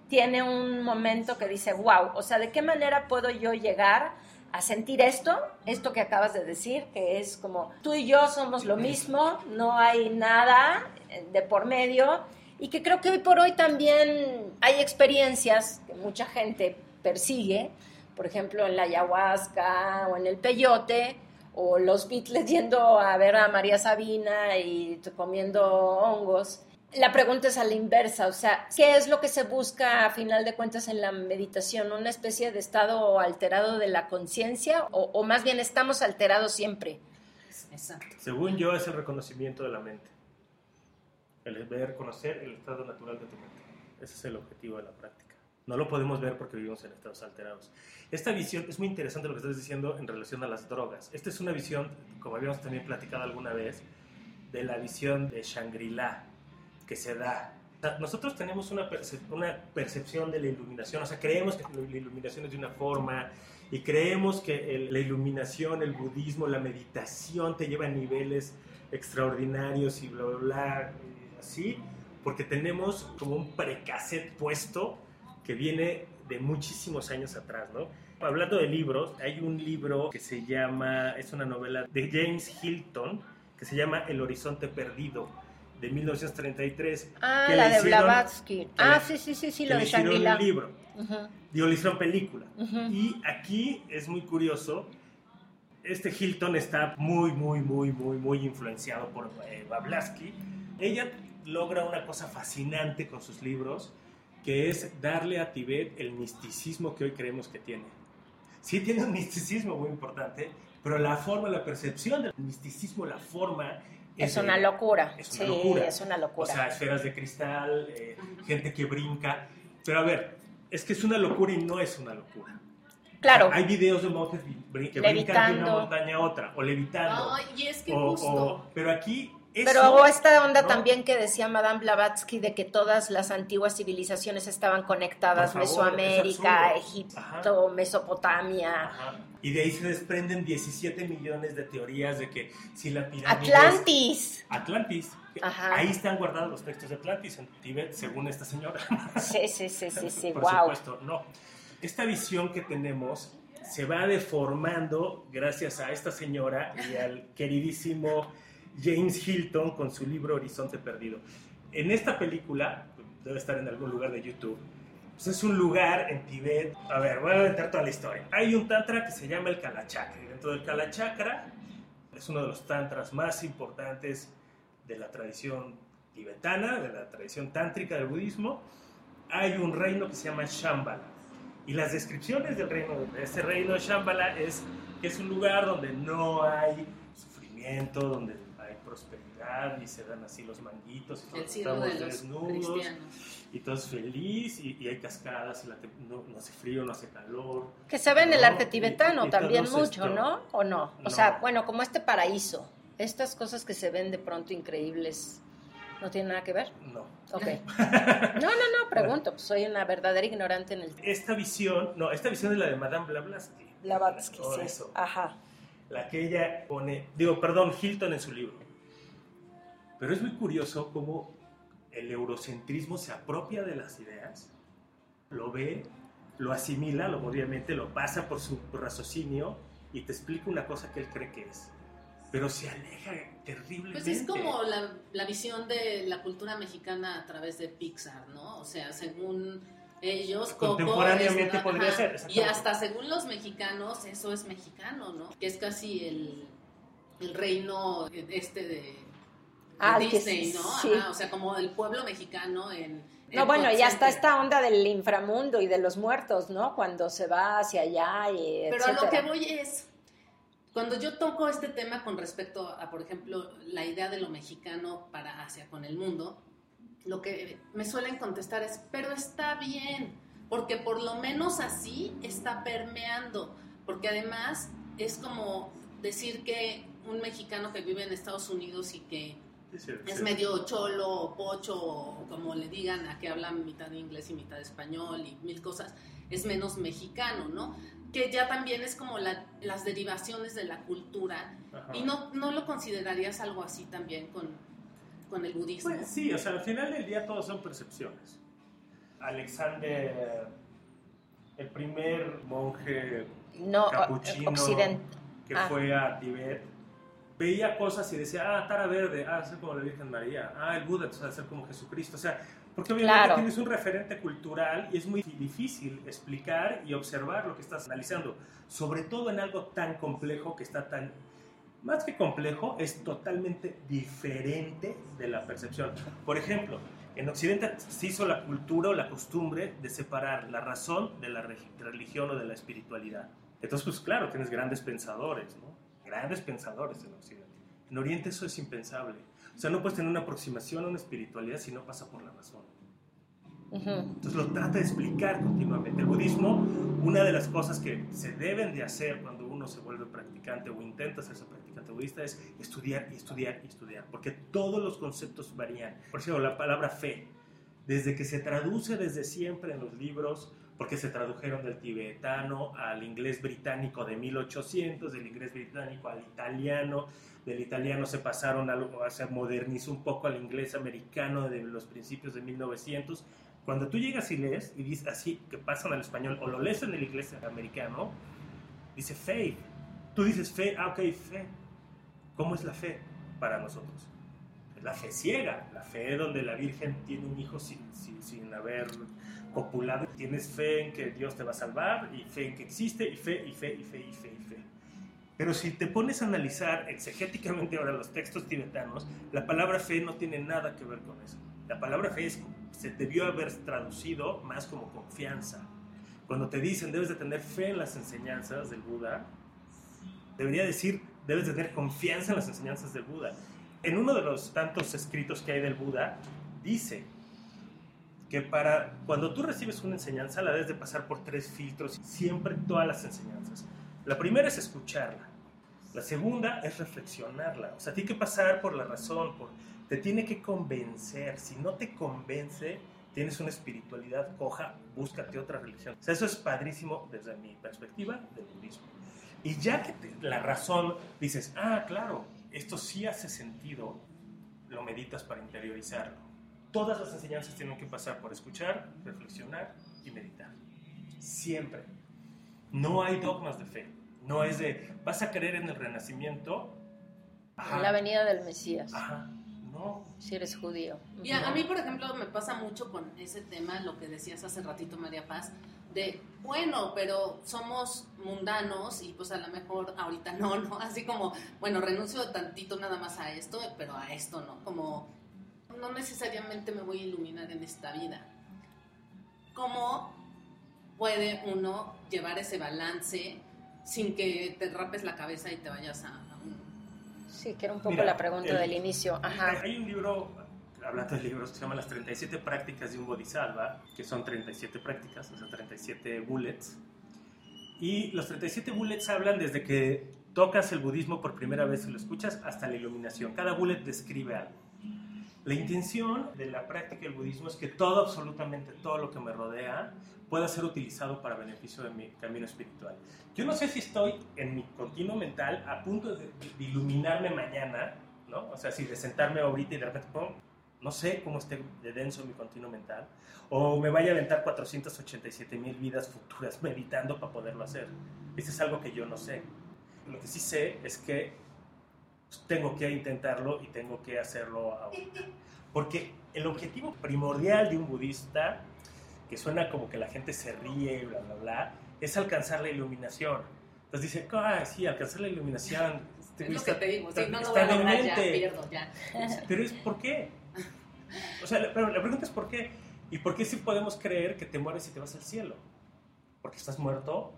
tiene un momento que dice, wow, o sea, ¿de qué manera puedo yo llegar a sentir esto, esto que acabas de decir, que es como tú y yo somos lo mismo, no hay nada de por medio, y que creo que hoy por hoy también hay experiencias que mucha gente persigue, por ejemplo, en la ayahuasca o en el peyote, o los Beatles yendo a ver a María Sabina y comiendo hongos, la pregunta es a la inversa, o sea, ¿qué es lo que se busca a final de cuentas en la meditación? ¿Una especie de estado alterado de la conciencia o, más bien estamos alterados siempre? Exacto. Según yo es el reconocimiento de la mente, el ver, conocer el estado natural de tu mente. Ese es el objetivo de la práctica. No lo podemos ver porque vivimos en estados alterados. Esta visión es muy interesante lo que estás diciendo en relación a las drogas. Esta es una visión, como habíamos también platicado alguna vez, de la visión de Shangri-La que se da. nosotros tenemos una, una percepción de la iluminación, o sea, creemos que la iluminación es de una forma y creemos que la iluminación, el budismo, la meditación te lleva a niveles extraordinarios y bla, bla, bla, así, porque tenemos como un precassette puesto que viene de muchísimos años atrás, ¿no? Hablando de libros, hay un libro que se llama, es una novela de James Hilton, que se llama El Horizonte Perdido de 1933. Ah, la de Blavatsky. Ah, sí, sí, sí, sí, lo de Shangri-La. un libro. Uh le hicieron película. Y aquí es muy curioso. Este Hilton está muy, muy, muy, muy, muy influenciado por eh, Blavatsky. Ella logra una cosa fascinante con sus libros, que es darle a Tibet el misticismo que hoy creemos que tiene. Sí tiene un misticismo muy importante, pero la forma, la percepción del misticismo, la forma es, una locura. Es una sí, locura. es una locura. O sea, esferas de cristal, eh, gente que brinca. Pero a ver, es que es una locura y no es una locura. Claro. Hay videos de monjes que brincan de una montaña a otra, o levitando. Ay, y es que justo. pero aquí pero esta onda también que decía Madame Blavatsky de que todas las antiguas civilizaciones estaban conectadas, Mesoamérica, Egipto, Mesopotamia. Y de ahí se desprenden 17 millones de teorías de que si la pirámide Atlantis. Atlantis. Ahí están guardados los textos de Atlantis en Tíbet, según esta señora. Sí, sí, sí, sí, sí. Por supuesto, no. Esta visión que tenemos se va deformando gracias a esta señora y al queridísimo James Hilton con su libro Horizonte Perdido. En esta película, debe estar en algún lugar de YouTube, pues es un lugar en Tibet. A ver, voy a aventar toda la historia. Hay un tantra que se llama el Kalachakra. Dentro del Kalachakra es uno de los tantras más importantes de la tradición tibetana, de la tradición tántrica del budismo. Hay un reino que se llama Shambhala. Y las descripciones del reino, de ese reino de Shambhala, es que es un lugar donde no hay sufrimiento, donde prosperidad y se dan así los manguitos y todos de estamos desnudos cristianos. y todo es feliz y, y hay cascadas y la te- no, no hace frío, no hace calor. Que se ve en el arte tibetano y también mucho, esto- ¿no? ¿O no? O No. sea, bueno, como este paraíso. Estas cosas que se ven de pronto increíbles, ¿no tienen nada que ver? No. Ok. No, no, no, pregunto, pues soy una verdadera ignorante en el... Esta visión, no, esta visión es la de Madame Blavatsky. Blavatsky, Oh, sí. eso. Ajá. la que ella pone, digo, perdón, Hilton en su libro. Pero es muy curioso cómo el eurocentrismo se apropia de las ideas, lo ve, lo asimila, lo, obviamente lo pasa por su raciocinio y te explica una cosa que él cree que es. Pero se aleja terriblemente. Pues es como la, la visión de la cultura mexicana a través de Pixar, ¿no? O sea, según ellos, Coco Contemporáneamente es- podría ajá, ser, Y hasta según los mexicanos, eso es mexicano, ¿no? Que es casi el, el reino este de Ah, Disney, ¿no? sí. Ajá, o sea, como el pueblo mexicano en... No, en bueno, ya está esta onda del inframundo y de los muertos, ¿no? Cuando se va hacia allá y Pero a lo que etcétera. voy es, cuando yo toco este tema con respecto a, por ejemplo, la idea de lo mexicano para hacia con el mundo, lo que me suelen contestar es, pero está bien, porque por lo menos así está permeando, porque además es como decir que un mexicano que vive en Estados Unidos y que Sí, es sí. medio cholo pocho como le digan a que hablan mitad inglés y mitad español y mil cosas, es menos mexicano, ¿no? Que ya también es como la- las derivaciones de la cultura Ajá. y no, no lo considerarías algo así también con, con el budismo. Pues sí, o sea, al final del día todos son percepciones. Alexander, el primer monje No, capuchino occidente. que Ah. fue a Tibet, veía cosas y decía, ah, Tara Verde, ah, ser como la Virgen María, ah, el Buda, entonces ser como Jesucristo. O sea, porque obviamente Claro. tienes un referente cultural y es muy difícil explicar y observar lo que estás analizando, sobre todo en algo tan complejo que está tan, más que complejo, es totalmente diferente de la percepción. Por ejemplo, en Occidente se hizo la cultura o la costumbre de separar la razón de la re- religión o de la espiritualidad. Entonces, pues claro, tienes grandes pensadores, ¿no? Grandes pensadores en Occidente. En Oriente eso es impensable. O sea, no puedes tener una aproximación a una espiritualidad si no pasa por la razón. Entonces lo trata de explicar continuamente. El budismo, una de las cosas que se deben de hacer cuando uno se vuelve practicante o intenta hacerse practicante budista es estudiar y estudiar y estudiar, porque todos los conceptos varían. Por ejemplo, la palabra fe, desde que se traduce desde siempre en los libros, porque se tradujeron del tibetano al inglés británico de 1800, del inglés británico al italiano, del italiano se pasaron a, lo- se modernizó un poco al inglés americano de los principios de 1900. Cuando tú llegas y lees y dices así que pasan al español o lo lees en el inglés americano, dice faith. Tú dices fe, ah, ok, fe. ¿Cómo es la fe para nosotros? La fe ciega, la fe donde la Virgen tiene un hijo sin, sin, sin haber copulado. Tienes fe en que Dios te va a salvar y fe en que existe y fe y fe y fe y fe y fe. Pero si te pones a analizar exegéticamente ahora los textos tibetanos, la palabra fe no tiene nada que ver con eso. La palabra fe es- se debió haber traducido más como confianza. Cuando te dicen debes de tener fe en las enseñanzas del Buda, debería decir debes de tener confianza en las enseñanzas del Buda. En uno de los tantos escritos que hay del Buda, dice que para cuando tú recibes una enseñanza la debes de pasar por tres filtros, siempre todas las enseñanzas. La primera es escucharla. La segunda es reflexionarla. O sea, tiene que pasar por la razón, por, te tiene que convencer. Si no te convence, tienes una espiritualidad coja, búscate otra religión. O sea, eso es padrísimo desde mi perspectiva del budismo. Y ya que te- la razón dices, ah, claro, esto sí hace sentido, lo meditas para interiorizarlo. Todas las enseñanzas tienen que pasar por escuchar, reflexionar y meditar. Siempre. No hay dogmas de fe. No es de, vas a creer en el renacimiento. En la venida del Mesías, Ajá. No. si eres judío. Y a, a mí, por ejemplo, me pasa mucho con ese tema, lo que decías hace ratito, María Paz, de, bueno, pero somos mundanos y pues a lo mejor ahorita no, ¿no? Así como, bueno, renuncio tantito nada más a esto, pero a esto no, como no necesariamente me voy a iluminar en esta vida. Como puede uno llevar ese balance sin que te rapes la cabeza y te vayas a, a un... Sí, que era un poco Mira, la pregunta el- del inicio. Ajá. Hay un libro, hablando de libros, que se llama Las 37 prácticas de un Bodhisattva, que son 37 prácticas, o sea, 37 bullets. Y los 37 bullets hablan desde que tocas el budismo por primera vez y lo escuchas hasta la iluminación. Cada bullet describe algo. La intención de la práctica del budismo es que todo, absolutamente todo lo que me rodea, pueda ser utilizado para beneficio de mi camino espiritual. Yo no sé si estoy en mi continuo mental a punto de, de iluminarme mañana, ¿no? O sea, si de sentarme ahorita y de repente, ¡pum! No sé cómo esté de denso mi continuo mental, o me vaya a aventar 487 mil vidas futuras meditando para poderlo hacer. Eso es algo que yo no sé. Lo que sí sé es que pues, tengo que intentarlo y tengo que hacerlo ahorita. Porque el objetivo primordial de un budista, que suena como que la gente se ríe, bla, bla, bla, es alcanzar la iluminación. Entonces dice, ah, sí, alcanzar la iluminación. este Es lo está- que te digo, está- no lo voy a lograr, ya demente". pierdo, ya. Pero es ¿por qué? O sea, pero la pregunta es ¿por qué? ¿Y por qué si podemos creer que te mueres y te vas al cielo? ¿Porque estás muerto?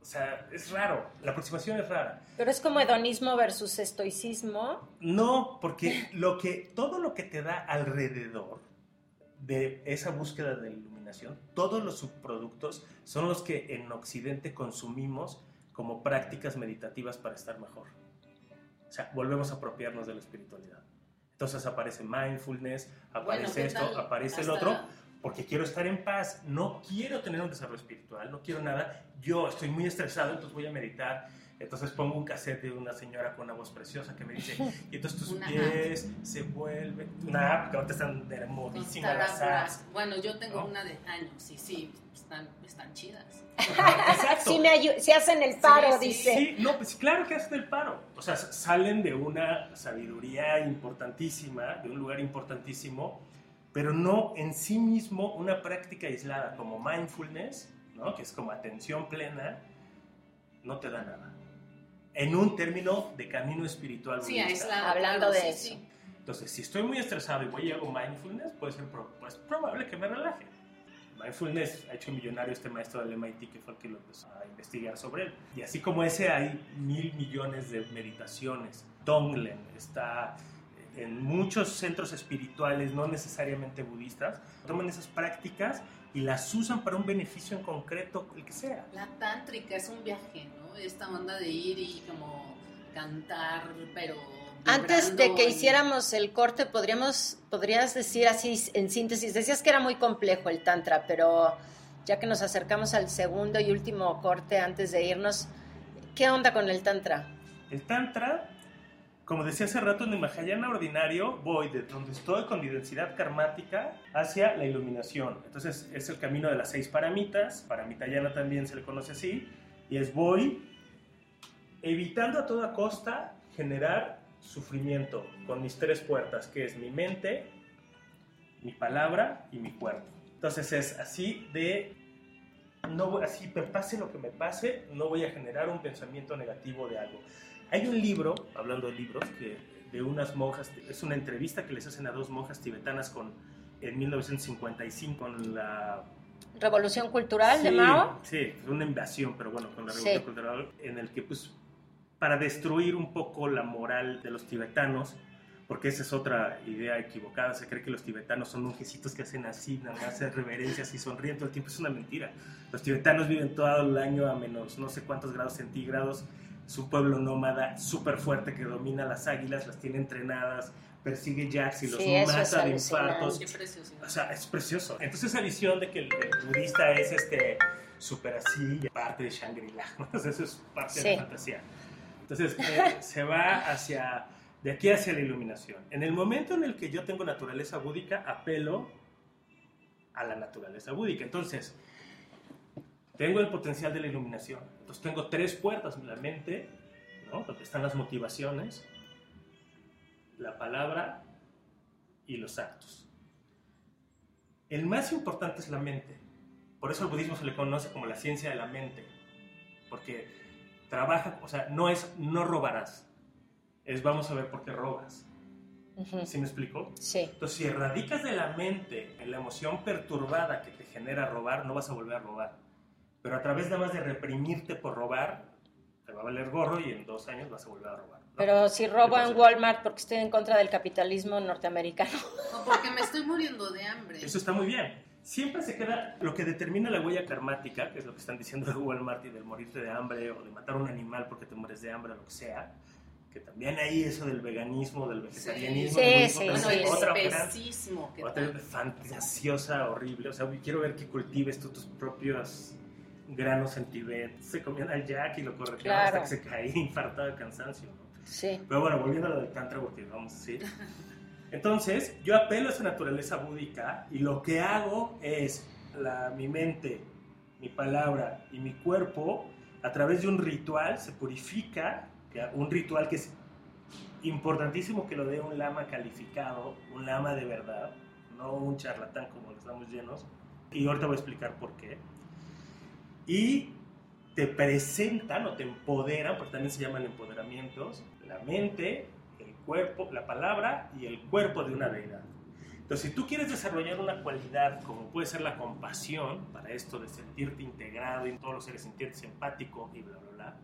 O sea, es raro. La aproximación es rara. Pero es como hedonismo versus estoicismo. No, porque lo que, todo lo que te da alrededor de esa búsqueda de iluminación, todos los subproductos son los que en Occidente consumimos como prácticas meditativas para estar mejor. O sea, volvemos a apropiarnos de la espiritualidad. Entonces aparece mindfulness, aparece Bueno, ¿qué esto, aparece el otro, porque quiero estar en paz, no quiero tener un desarrollo espiritual, no quiero nada, yo estoy muy estresado, entonces voy a meditar, entonces pongo un cassette de una señora con una voz preciosa que me dice, y entonces tus Una pies se vuelven, una app que ahorita están hermosísimas las apps. Bueno, yo tengo ¿No? una de años, sí, sí, están, están chidas. Exacto. Sí, me sí hacen el paro, sí, dice. Sí, no, pues claro que hacen el paro. O sea, salen de una sabiduría importantísima, de un lugar importantísimo, pero no en sí mismo una práctica aislada como mindfulness, ¿no? que es como atención plena, no te da nada. En un término de camino espiritual. Sí, aislado. Hablando claro, de eso. sí. Entonces, si estoy muy estresado y voy y hago mindfulness, puede ser pro- pues, probable que me relaje. Mindfulness ha hecho millonario este maestro del MIT que fue el que lo empezó a investigar sobre él. Y así como ese hay mil millones de meditaciones. Tonglen está en muchos centros espirituales, no necesariamente budistas, toman esas prácticas y las usan para un beneficio en concreto, el que sea. La tántrica es un viaje, ¿no? Esta onda de ir y como cantar, pero... Antes de que y- hiciéramos el corte, podríamos, podrías decir así en síntesis, decías que era muy complejo el tantra, pero ya que nos acercamos al segundo y último corte antes de irnos, ¿qué onda con el tantra? El Tantra, como decía hace rato, en el Mahayana ordinario voy de donde estoy con mi densidad karmática hacia la iluminación. Entonces es el camino de las seis paramitas, paramitayana también se le conoce así, y es voy evitando a toda costa generar sufrimiento con mis tres puertas, que es mi mente, mi palabra y mi cuerpo. Entonces es así de no así me pase lo que me pase, no voy a generar un pensamiento negativo de algo. Hay un libro, hablando de libros, que de unas monjas, es una entrevista que les hacen a dos monjas tibetanas con, en 1955 con la... ¿Revolución cultural de Sí, Mao? Sí, fue una invasión, pero bueno, con la Sí. revolución cultural, en el que pues para destruir un poco la moral de los tibetanos, porque esa es otra idea equivocada, se cree que los tibetanos son monjecitos que hacen así, nada más hacen reverencias y sonríen todo el tiempo, es una mentira. Los tibetanos viven todo el año a menos no sé cuántos grados centígrados, es un pueblo nómada súper fuerte que domina las águilas, las tiene entrenadas, persigue jacks y los Sí, mata de infartos. Qué precioso. O sea, es precioso. Entonces esa visión de que el, el budista es este súper así, parte de Shangri-La, eso es parte de Sí. la fantasía. Entonces eh, se va hacia, de aquí hacia la iluminación. En el momento en el que yo tengo naturaleza búdica, apelo a la naturaleza búdica. Entonces, tengo el potencial de la iluminación. Entonces tengo tres puertas, la mente, ¿no? donde están las motivaciones, la palabra y los actos. El más importante es la mente. Por eso al budismo se le conoce como la ciencia de la mente. Porque trabaja, o sea, no es no robarás. Es vamos a ver por qué robas. Ujú, ¿Sí me explico? Sí. Entonces, si erradicas de la mente en la emoción perturbada que te genera robar, no vas a volver a robar. Pero a través nada más de reprimirte por robar, te va a valer gorro y en dos años vas a volver a robar. Pero si robo en Walmart porque estoy en contra del capitalismo norteamericano. No, porque me estoy muriendo de hambre. Eso está muy bien. Siempre se queda lo que determina la huella karmática, que es lo que están diciendo de Walmart y del morirte de hambre o de matar a un animal porque te mueres de hambre o lo que sea. Que también hay eso del veganismo, del vegetarianismo. Sí, sí, pero Bueno, el otra gran- especismo que otra fantasiosa, horrible. O sea, quiero ver que cultives tú tus propios granos en Tibet. Se comían al Jack y lo correteaban Claro. hasta que se caía infartado de cansancio. ¿no? Sí. Pero bueno, volviendo a lo del Tantra, porque vamos así. Entonces, yo apelo a esa naturaleza búdica y lo que hago es la, mi mente, mi palabra y mi cuerpo, a través de un ritual, se purifica, un ritual que es importantísimo que lo dé un lama calificado, un lama de verdad, no un charlatán como estamos llenos. Y ahorita voy a explicar por qué. Y te presentan o te empoderan, porque también se llaman empoderamientos, la mente, el cuerpo, la palabra y el cuerpo de una deidad. Entonces, si tú quieres desarrollar una cualidad como puede ser la compasión, para esto de sentirte integrado en todos los seres sintientes, empático y bla, bla, bla,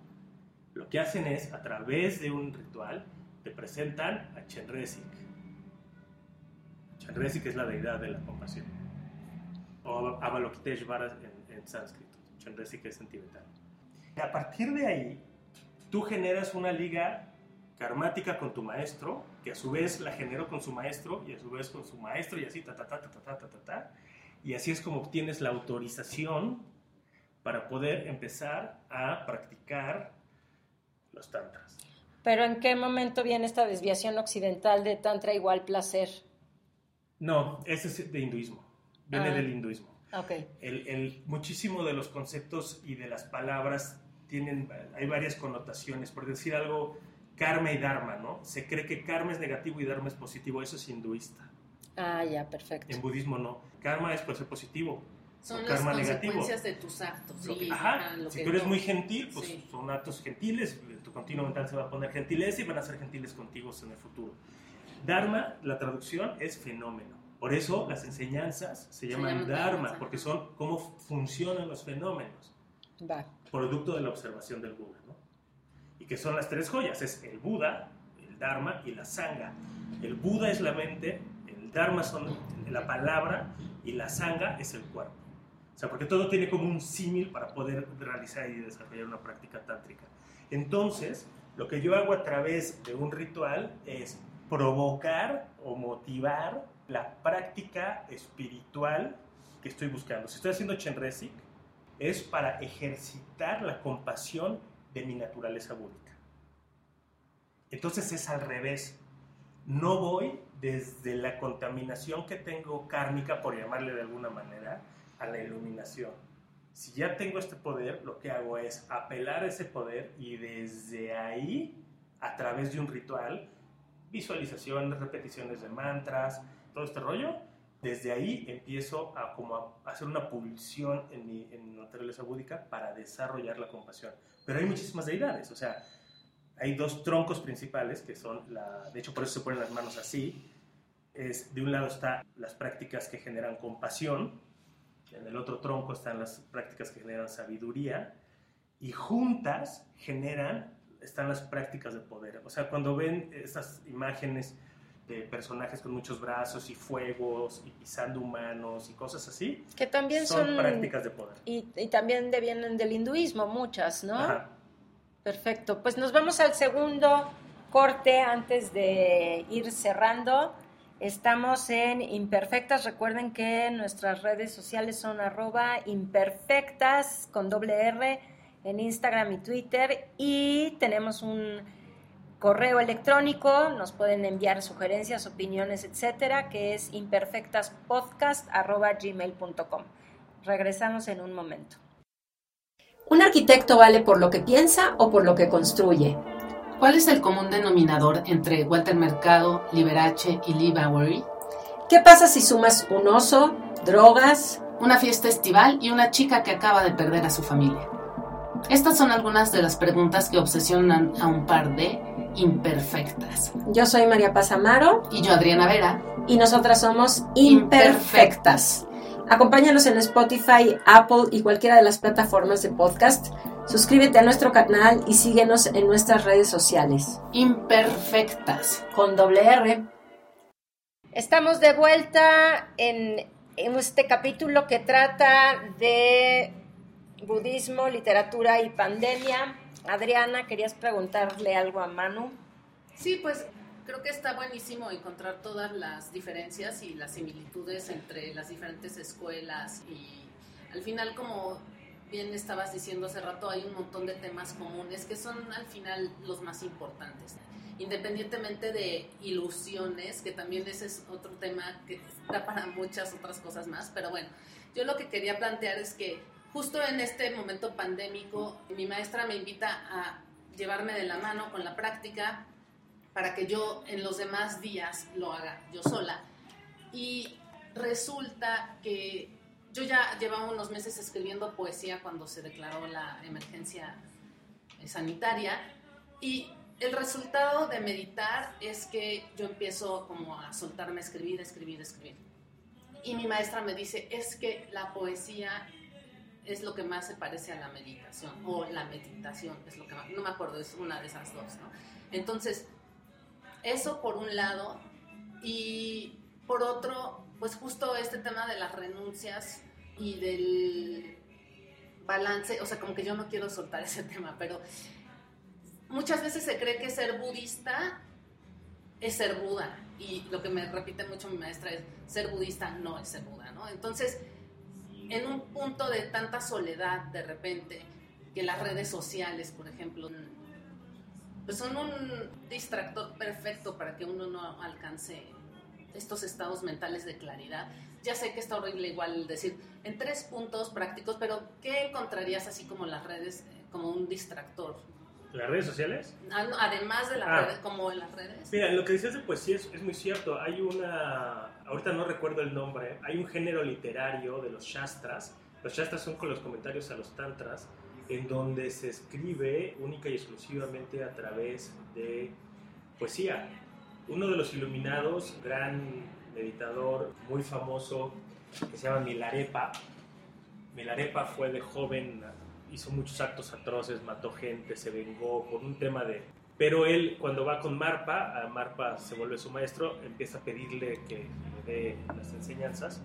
lo que hacen es, a través de un ritual, te presentan a Chenrezig. Chenrezig es la deidad de la compasión. O Avalokiteshvara en, en sánscrito. Chenrezig es en tibetano. Y a partir de ahí, tú generas una liga karmática con tu maestro, que a su vez la generó con su maestro, y a su vez con su maestro, y así, ta, ta, ta, ta, ta, ta, ta, ta, ta. Y así es como obtienes la autorización para poder empezar a practicar los tantras. Pero ¿en qué momento viene esta desviación occidental de tantra igual placer? No, ese es de hinduismo, viene Ah. del hinduismo. Ok. El, el- muchísimo de los conceptos y de las palabras tienen, hay varias connotaciones. Por decir algo, karma y dharma, ¿no? Se cree que karma es negativo y dharma es positivo. Eso es hinduista. Ah, ya, perfecto. En budismo no. Karma es puede ser positivo. Son o las karma negativo. consecuencias de tus actos. Lo sí, que- ajá, lo si que tú eres no- muy gentil, pues Sí. son actos gentiles, tu continuo mental se va a poner gentileza y van a ser gentiles contigo en el futuro. Dharma, la traducción es fenómeno. Por eso las enseñanzas se llaman llaman Dharma, porque son cómo funcionan los fenómenos, producto de la observación del Buda. ¿no? Y que son las tres joyas, es el Buda, el Dharma y la Sangha. El Buda es la mente, el Dharma son la palabra y la Sangha es el cuerpo. O sea, porque todo tiene como un símil para poder realizar y desarrollar una práctica tántrica. Entonces, lo que yo hago a través de un ritual es provocar o motivar la práctica espiritual que estoy buscando. Si estoy haciendo Chenrezig, es para ejercitar la compasión de mi naturaleza búdica. Entonces es al revés. No voy desde la contaminación que tengo kármica, por llamarle de alguna manera, a la iluminación. Si ya tengo este poder, lo que hago es apelar a ese poder y desde ahí, a través de un ritual, visualizaciones, repeticiones de mantras, todo este rollo, desde ahí empiezo a, como a hacer una pulsión en mi, en mi naturaleza búdica para desarrollar la compasión. Pero hay muchísimas deidades, o sea, hay dos troncos principales que son, la, de hecho por eso se ponen las manos así, es, de un lado están las prácticas que generan compasión, en el otro tronco están las prácticas que generan sabiduría, y juntas generan, están las prácticas de poder. O sea, cuando ven estas imágenes de personajes con muchos brazos y fuegos y pisando humanos y cosas así, Que también son, son... prácticas de poder. Y, y también de- vienen del hinduismo, muchas, ¿no? Ajá. Perfecto. Pues nos vamos al segundo corte antes de ir cerrando. Estamos en Imperfectas. Recuerden que nuestras redes sociales son arroba imperfectas con doble R en Instagram y Twitter. Y tenemos un correo electrónico. Nos pueden enviar sugerencias, opiniones, etcétera, que es imperfectaspodcast arroba gmail.com. Regresamos en un momento. Un arquitecto vale por lo que piensa o por lo que construye. ¿Cuál es el común denominador entre Walter Mercado, Liberace y Lee Bowery? ¿Qué pasa si sumas un oso, drogas? Una fiesta estival y una chica que acaba de perder a su familia. Estas son algunas de las preguntas que obsesionan a un par de imperfectas. Yo soy María Paz Amaro Y yo, Adriana Vera, y nosotras somos Imperfectas. imperfectas. Acompáñanos en Spotify, Apple y cualquiera de las plataformas de podcast. Suscríbete a nuestro canal y síguenos en nuestras redes sociales. Imperfectas. Con doble R. Estamos de vuelta en, en este capítulo que trata de budismo, literatura y pandemia. Adriana, querías preguntarle algo a Manu. Sí, pues creo que está buenísimo encontrar todas las diferencias y las similitudes entre las diferentes escuelas y al final como bien estabas diciendo hace rato hay un montón de temas comunes que son al final los más importantes independientemente de ilusiones que también ese es otro tema que da para muchas otras cosas más pero bueno yo lo que quería plantear es que justo en este momento pandémico mi maestra me invita a llevarme de la mano con la práctica para que yo en los demás días lo haga yo sola. Y resulta que yo ya llevaba unos meses escribiendo poesía cuando se declaró la emergencia sanitaria y el resultado de meditar es que yo empiezo como a soltarme a escribir, escribir, escribir. Y mi maestra me dice, es que la poesía es lo que más se parece a la meditación, o la meditación es lo que más, no me acuerdo, es una de esas dos, ¿no? Entonces, eso por un lado. Y por otro, pues justo este tema de las renuncias y del balance, o sea, como que yo no quiero soltar ese tema, pero muchas veces se cree que ser budista es ser Buda. Y lo que me repite mucho mi maestra es, ser budista no es ser Buda, ¿no? Entonces, en un punto de tanta soledad de repente, que las redes sociales, por ejemplo, pues son un distractor perfecto para que uno no alcance estos estados mentales de claridad. Ya sé que está horrible igual decir en tres puntos prácticos, pero ¿qué encontrarías así como las redes, como un distractor? ¿Las redes sociales? Ah, además de las Ah. redes, como en las redes. Mira, lo que decías de poesía es, es muy cierto. Hay una, ahorita no recuerdo el nombre, hay un género literario de los shastras. Los shastras son con los comentarios a los tantras, en donde se escribe única y exclusivamente a través de poesía. Uno de los iluminados, gran meditador muy famoso, que se llama Milarepa. Milarepa fue de joven, hizo muchos actos atroces, mató gente, se vengó por un tema de... Pero él, cuando va con Marpa, a Marpa se vuelve su maestro, empieza a pedirle que le dé las enseñanzas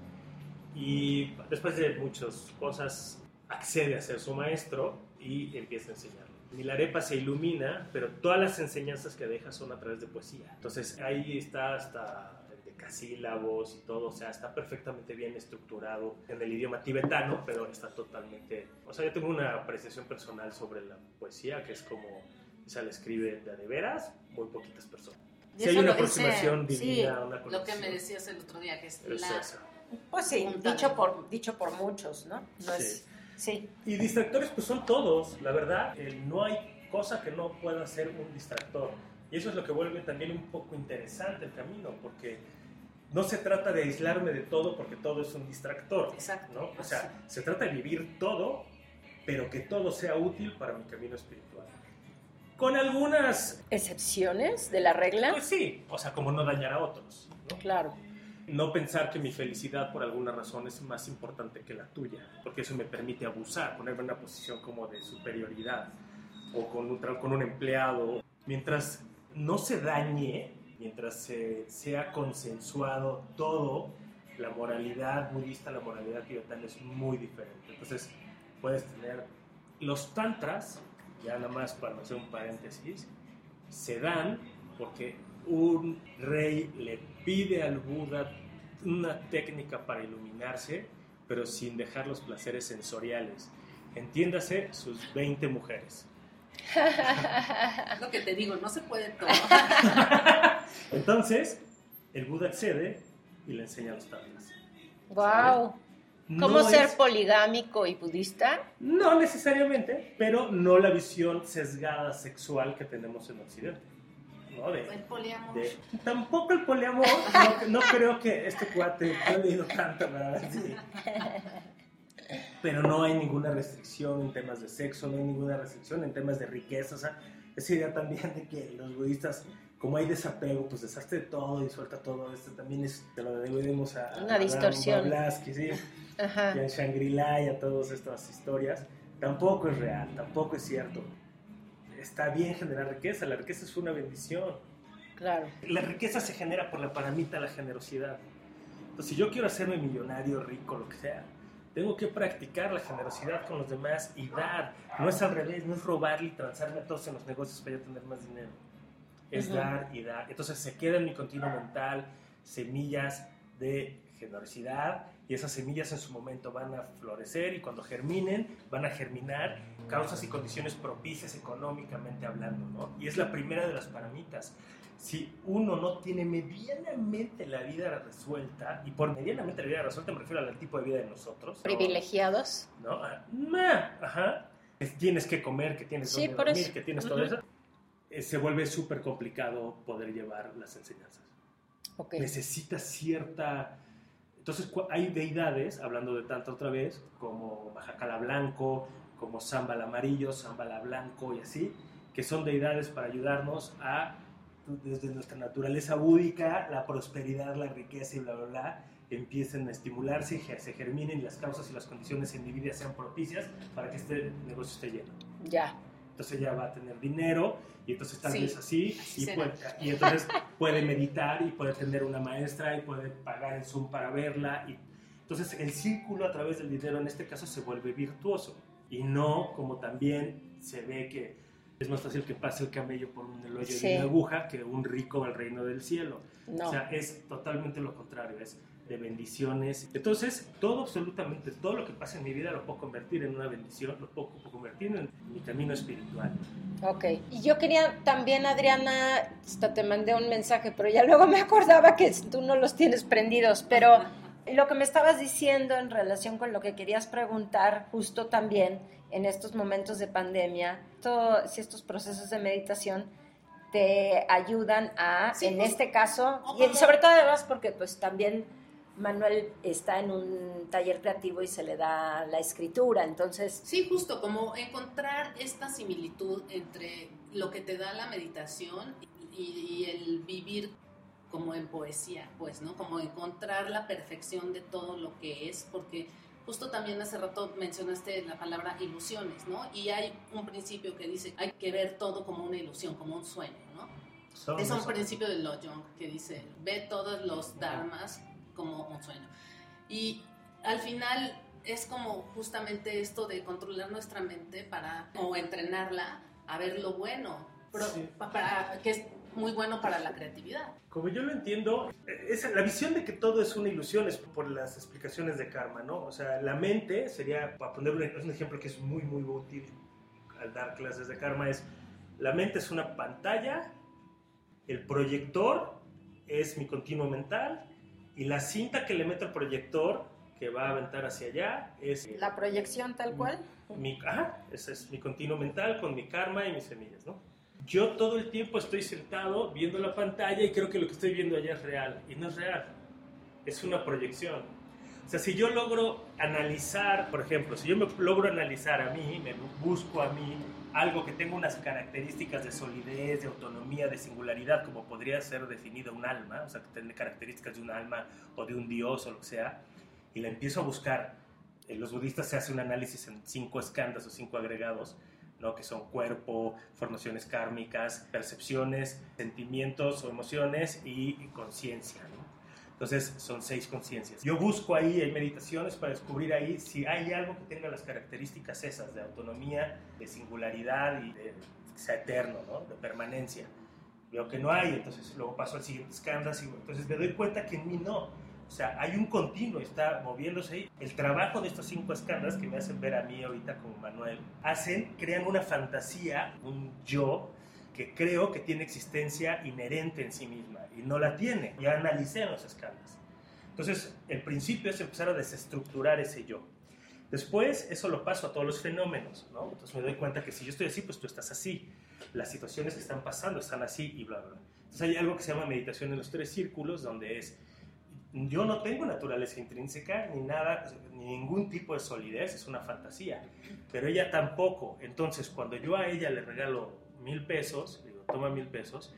y después de muchas cosas accede a ser su maestro y empieza a enseñarle. Milarepa se ilumina, pero todas las enseñanzas que deja son a través de poesía. Entonces ahí está hasta el decasílabos y todo, o sea, está perfectamente bien estructurado en el idioma tibetano, pero está totalmente... O sea, yo tengo una apreciación personal sobre la poesía, que es como, esa la escribe de, de veras muy poquitas personas. Si hay una aproximación sí, divina, una Lo que me decías el otro día, que es es la... esa. Pues sí, dicho por, dicho por muchos, ¿no? No Sí. es, sí. Y distractores pues son todos, la verdad, eh, no hay cosa que no pueda ser un distractor. Y eso es lo que vuelve también un poco interesante el camino, porque no se trata de aislarme de todo porque todo es un distractor, Exacto. ¿no? O sea, se trata de vivir todo, pero que todo sea útil para mi camino espiritual. Con algunas, ¿Excepciones de la regla? pues sí, o sea, como no dañar a otros, ¿no? Claro. No pensar que mi felicidad por alguna razón es más importante que la tuya, porque eso me permite abusar, ponerme en una posición como de superioridad o con un, con un empleado. Mientras no se dañe, mientras se, sea consensuado todo, la moralidad budista, la moralidad tibetana es muy diferente. Entonces puedes tener los tantras, ya nada más para hacer un paréntesis, se dan porque un rey le pide al Buda una técnica para iluminarse, pero sin dejar los placeres sensoriales. Entiéndase, sus 20 mujeres. Es lo que te digo, no se puede todo. Entonces, el Buda accede y le enseña a los tantras. Wow. ¿Cómo No ser es- poligámico y budista? No necesariamente, pero no la visión sesgada sexual que tenemos en Occidente. ¿no? De- El poliamor. de- tampoco el poliamor, no, no creo que este cuate, no he leído tanto, verdad, sí. Pero no hay ninguna restricción en temas de sexo, no hay ninguna restricción en temas de riqueza, o sea, esa idea también de que los budistas, como hay desapego, pues deshazte de todo y suelta todo. Esto también es, te lo debemos a, Una a distorsión. Blavatsky, sí, Ajá. y a Shangri-La y a todas estas historias. Tampoco es real, tampoco es cierto. Está bien generar riqueza, la riqueza es una bendición. Claro. La riqueza se genera por la paramita la generosidad. Entonces, si yo quiero hacerme millonario, rico, lo que sea, tengo que practicar la generosidad con los demás y dar. No es al revés, no es robarle y transarme a todos en los negocios para yo tener más dinero. Es Ujú. dar y dar. Entonces se queda en mi continuo mental semillas de generosidad y esas semillas en su momento van a florecer y cuando germinen van a germinar causas y condiciones propicias económicamente hablando, ¿no? Y es la primera de las paramitas. Si uno no tiene medianamente la vida resuelta, y por medianamente la vida resuelta me refiero al tipo de vida de nosotros, ¿no? Privilegiados. ¿no? Ah, ma, Ajá. Que Tienes que comer, que tienes Sí, dormir, eso. que tienes todo Ujú. eso. Eh, Se vuelve súper complicado poder llevar las enseñanzas. Ok. Necesita cierta... Entonces hay deidades, hablando de tanto otra vez, como Majacala Blanco, como Zambal Amarillo, Zambala Blanco y así, que son deidades para ayudarnos a, desde nuestra naturaleza búdica, la prosperidad, la riqueza y bla, bla, bla, empiecen a estimularse se germinen y las causas y las condiciones en mi vida sean propicias para que este negocio esté lleno. Ya. Entonces ella va a tener dinero y entonces tal Sí, vez así así y, puede- y entonces puede meditar y puede tener una maestra y puede pagar el Zoom para verla. Y, entonces el círculo a través del dinero en este caso se vuelve virtuoso y no como también se ve que es más fácil que pase el camello por un el hoyo Sí. de una aguja que un rico al reino del cielo. No. O sea, es totalmente lo contrario, es de bendiciones. Entonces, todo, absolutamente todo lo que pasa en mi vida lo puedo convertir en una bendición, lo puedo convertir en mi camino espiritual. Ok. Y yo quería también, Adriana, hasta te mandé un mensaje, pero ya luego me acordaba que tú no los tienes prendidos, pero lo que me estabas diciendo en relación con lo que querías preguntar justo también en estos momentos de pandemia, todo, si estos procesos de meditación te ayudan a, Sí, en pues, este caso, o y sobre todo además porque pues también Manuel está en un taller creativo y se le da la escritura, entonces Sí, justo como encontrar esta similitud entre lo que te da la meditación y, y el vivir como en poesía, pues, ¿no? Como encontrar la perfección de todo lo que es, porque justo también hace rato mencionaste la palabra ilusiones, ¿no? Y hay un principio que dice, hay que ver todo como una ilusión, como un sueño, ¿no? Son Es un principio de Lo Jong que dice, ve todos los dharmas como un sueño. Y al final es como justamente esto de controlar nuestra mente para, o entrenarla a ver lo bueno, pero Sí. pa- para, que muy bueno para la creatividad. Como yo lo entiendo, es la visión de que todo es una ilusión es por las explicaciones de karma, ¿no? O sea, la mente sería, para poner un, ejemplo que es muy, muy útil al dar clases de karma, es la mente es una pantalla, el proyector es mi continuo mental y la cinta que le meto al proyector que va a aventar hacia allá es la proyección tal cual. mi, ajá, ese es mi continuo mental con mi karma y mis semillas, ¿no? Yo todo el tiempo estoy sentado viendo la pantalla y creo que lo que estoy viendo allá es real. Y no es real. Es una proyección. O sea, si yo logro analizar, por ejemplo, si yo me logro analizar a mí, me busco a mí algo que tenga unas características de solidez, de autonomía, de singularidad, como podría ser definida un alma, o sea, que tiene características de un alma o de un dios o lo que sea, y la empiezo a buscar. En los budistas se hace un análisis en cinco escandas o cinco agregados, ¿no? que son cuerpo, formaciones kármicas, percepciones, sentimientos o emociones y conciencia. ¿no? Entonces son seis conciencias. Yo busco ahí, hay meditaciones para descubrir ahí si hay algo que tenga las características esas de autonomía, de singularidad y de que eterno, ¿no? de permanencia. Veo que no hay, entonces luego paso al siguiente escándalo y entonces me doy cuenta que en mí no. O sea, hay un continuo, está moviéndose ahí. El trabajo de estos cinco escándalos que me hacen ver a mí ahorita como Manuel, hacen, crean una fantasía, un yo, que creo que tiene existencia inherente en sí misma y no la tiene. Ya analicé los escándalos. Entonces, el principio es empezar a desestructurar ese yo. Después, eso lo paso a todos los fenómenos, ¿no? Entonces me doy cuenta que si yo estoy así, pues tú estás así. Las situaciones que están pasando están así y bla, bla. Entonces hay algo que se llama meditación en los tres círculos, donde es yo no tengo naturaleza intrínseca ni nada, ni ningún tipo de solidez, es una fantasía, pero ella tampoco. Entonces, cuando yo a ella le regalo mil pesos, digo, toma mil pesos,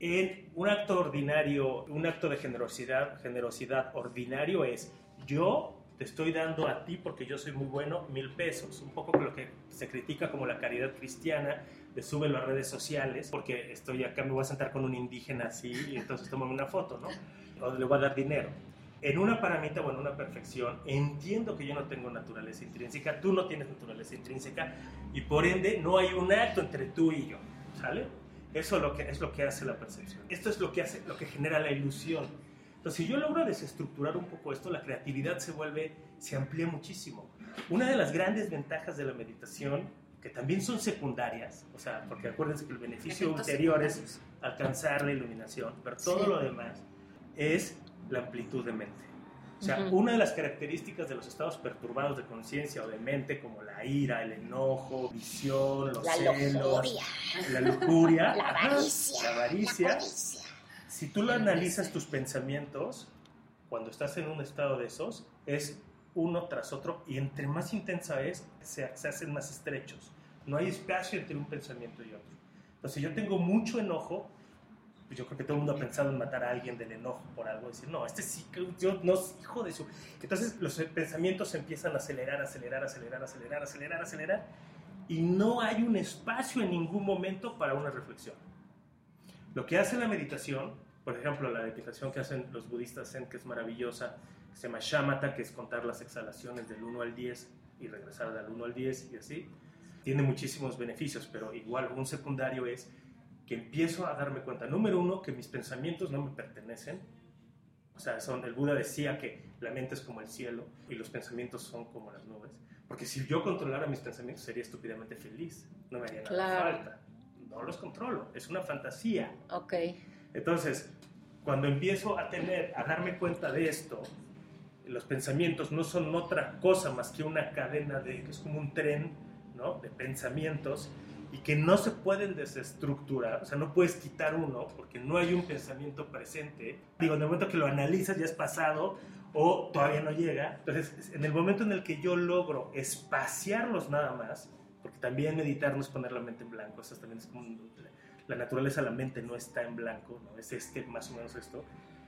en un acto ordinario, un acto de generosidad, generosidad ordinario es yo te estoy dando a ti porque yo soy muy bueno mil pesos, un poco lo que se critica como la caridad cristiana, de sube las redes sociales porque estoy acá, me voy a sentar con un indígena así y entonces tómame una foto, ¿no? O le voy a dar dinero. En una paramita o en una perfección, entiendo que yo no tengo naturaleza intrínseca, tú no tienes naturaleza intrínseca y por ende no hay un acto entre tú y yo, ¿sale? Eso es lo que, es lo que hace la percepción. Esto es lo que, hace, lo que genera la ilusión. Entonces, si yo logro desestructurar un poco esto, la creatividad se vuelve, se amplía muchísimo. Una de las grandes ventajas de la meditación, que también son secundarias, o sea, porque acuérdense que el beneficio Efectos ulterior es alcanzar la iluminación, pero todo Sí. lo demás es la amplitud de mente. O sea, una de las características de los estados perturbados de conciencia o de mente, como la ira, el enojo, visión, los La celos, lujuria. la lujuria, La avaricia. la avaricia, La codicia. si tú lo analizas tus pensamientos, cuando estás en un estado de esos, es uno tras otro y entre más intensa es, se, se hacen más estrechos. No hay espacio entre un pensamiento y otro. Entonces, si yo tengo mucho enojo, pues yo creo que todo el mundo ha pensado en matar a alguien del enojo por algo, decir, no, este sí, yo no, hijo de su... Entonces los pensamientos empiezan a acelerar, acelerar, acelerar, acelerar, acelerar, acelerar, y no hay un espacio en ningún momento para una reflexión. Lo que hace la meditación, por ejemplo, la meditación que hacen los budistas Zen, que es maravillosa, que se llama shamatha, que es contar las exhalaciones del 1 al 10 y regresar del 1 al 10 y así, tiene muchísimos beneficios, pero igual un secundario es que empiezo a darme cuenta, número uno, que mis pensamientos no me pertenecen. O sea, son, el Buda decía que la mente es como el cielo y los pensamientos son como las nubes. Porque si yo controlara mis pensamientos sería estúpidamente feliz, no me haría nada Claro. falta. No los controlo, es una fantasía. Ok. Entonces, cuando empiezo a tener, a darme cuenta de esto, los pensamientos no son otra cosa más que una cadena de, que es como un tren, ¿no? De pensamientos y que no se pueden desestructurar, o sea, no puedes quitar uno porque no hay un pensamiento presente. Digo, en el momento que lo analizas ya es pasado o todavía no llega. Entonces, en el momento en el que yo logro espaciarlos nada más, porque también meditar no es poner la mente en blanco, eso también es como la naturaleza la mente no está en blanco, ¿no? es este, más o menos esto.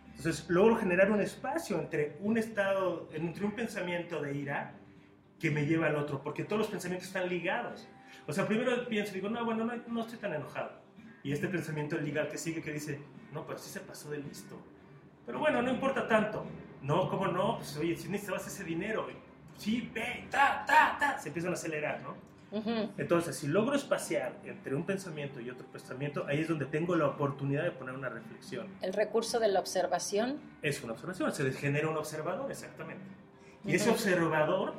Entonces logro generar un espacio entre un estado, entre un pensamiento de ira que me lleva al otro, porque todos los pensamientos están ligados. O sea, primero pienso, digo, no, bueno, no, no estoy tan enojado. Y este pensamiento liga al que sigue que dice, no, pero sí se pasó de listo. Pero bueno, no importa tanto. No, ¿cómo no? Pues oye, si necesitabas ese dinero, sí, ve, ta, ta, ta. Se empiezan a acelerar, ¿no? Entonces, si logro espaciar entre un pensamiento y otro pensamiento, ahí es donde tengo la oportunidad de poner una reflexión. El recurso de la observación. Es una observación, se genera un observador, exactamente. Y ese observador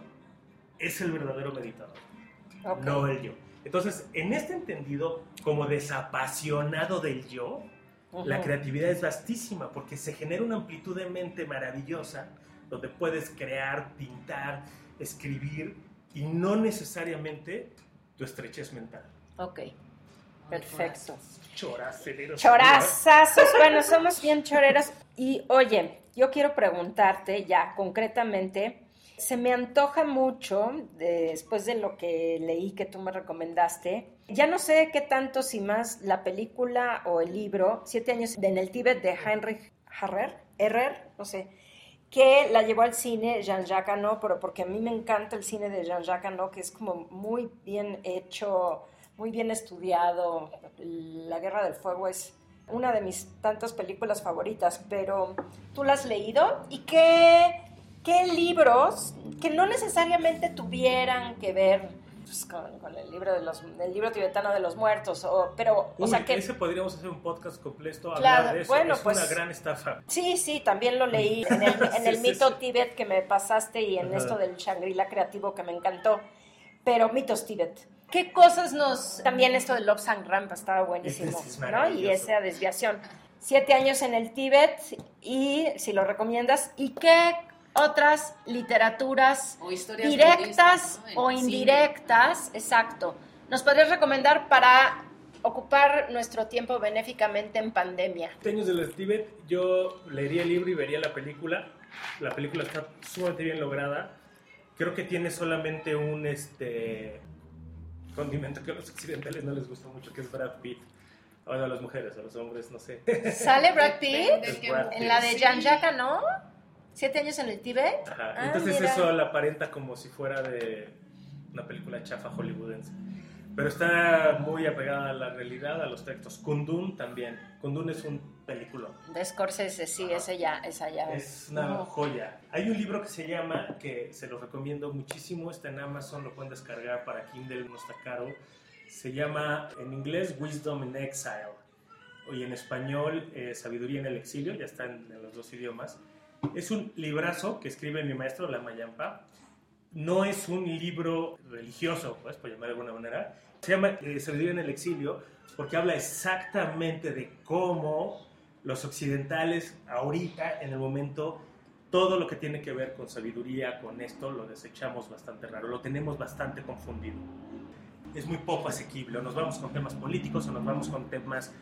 es el verdadero meditador, Ok. no el yo. Entonces, en este entendido, como desapasionado del yo, la creatividad es vastísima porque se genera una amplitud de mente maravillosa donde puedes crear, pintar, escribir y no necesariamente tu estrechez mental. Ok. Perfecto. Choraceros. Chorazazos. Bueno, somos bien choreras. Y oye, yo quiero preguntarte ya concretamente. Se me antoja mucho, después de lo que leí que tú me recomendaste, ya no sé qué tanto, si más la película o el libro, Siete años en el Tíbet de Heinrich Harrer, Herrer, no sé, que la llevó al cine Jean-Jacques Hano, pero porque a mí me encanta el cine de Jean-Jacques Hano, que es como muy bien hecho, muy bien estudiado. La Guerra del Fuego es una de mis tantas películas favoritas, pero ¿tú la has leído? ¿Y qué, qué libros que no necesariamente tuvieran que ver pues, con, con el libro de los el libro tibetano de los muertos o pero o Uy, sea que ese podríamos hacer un podcast completo Claro, hablar de eso. bueno, es pues- una gran estafa. Sí, sí, también lo leí en el, en el Sí, sí, mito sí. Tíbet que me pasaste y en Ajá. esto del Shangri-La creativo que me encantó. Pero mitos Tíbet. ¿Qué cosas nos... También esto del Lobsang Rampa estaba buenísimo, es ¿no? Y esa desviación. Siete años en el Tíbet y, si lo recomiendas, ¿y qué otras literaturas O historias directas ¿no? O cine. indirectas, exacto, nos podrías recomendar para ocupar nuestro tiempo benéficamente en pandemia? Siete años del Tíbet, yo leería el libro y vería la película. La película está sumamente bien lograda. Creo que tiene solamente un, este, condimento que a los occidentales no les gusta mucho, que es Brad Pitt. Bueno, a las mujeres, a los hombres, no sé. ¿Sale Brad Pitt? Brad mujer. En la de Sí. Jan Jaka, ¿no? ¿Siete años en el Tíbet? Ajá. Ah, Entonces mira. eso la aparenta como si fuera de una película chafa hollywoodense. Pero está muy apegada a la realidad, a los textos. Kundun también. Kundun es un película. De Scorsese, sí, esa ya, esa ya. Es una joya. Hay un libro que se llama, que se lo recomiendo muchísimo, está en Amazon, lo pueden descargar para Kindle, no está caro. Se llama en inglés Wisdom in Exile y en español eh, Sabiduría en el Exilio, ya está en, en los dos idiomas. Es un librazo que escribe mi maestro, Lama Yampa. No es un libro religioso, pues, por llamar de alguna manera. Se llama eh, Sabiduría en el Exilio porque habla exactamente de cómo los occidentales ahorita, en el momento, todo lo que tiene que ver con sabiduría, con esto, lo desechamos bastante raro, lo tenemos bastante confundido. Es muy poco asequible, o nos vamos con temas políticos o nos vamos con temas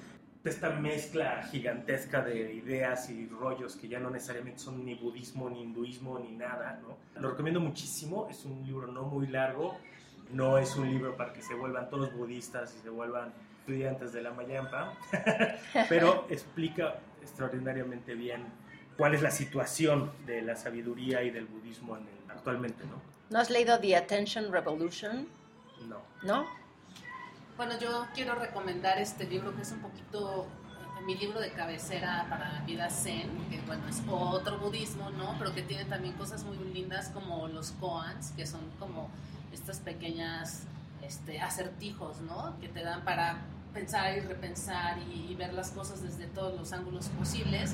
esta mezcla gigantesca de ideas y rollos que ya no necesariamente son ni budismo, ni hinduismo, ni nada, ¿no? Lo recomiendo muchísimo, es un libro no muy largo, no es un libro para que se vuelvan todos budistas y se vuelvan estudiantes de la Mayampa, pero explica extraordinariamente bien cuál es la situación de la sabiduría y del budismo en el- actualmente, ¿no? ¿No has leído The Attention Revolution? No. ¿No? Bueno, yo quiero recomendar este libro que es un poquito eh, mi libro de cabecera para vida zen, que bueno, es otro budismo, ¿no? Pero que tiene también cosas muy lindas como los koans, que son como estas pequeñas este, acertijos, ¿no? Que te dan para pensar y repensar y, y ver las cosas desde todos los ángulos posibles.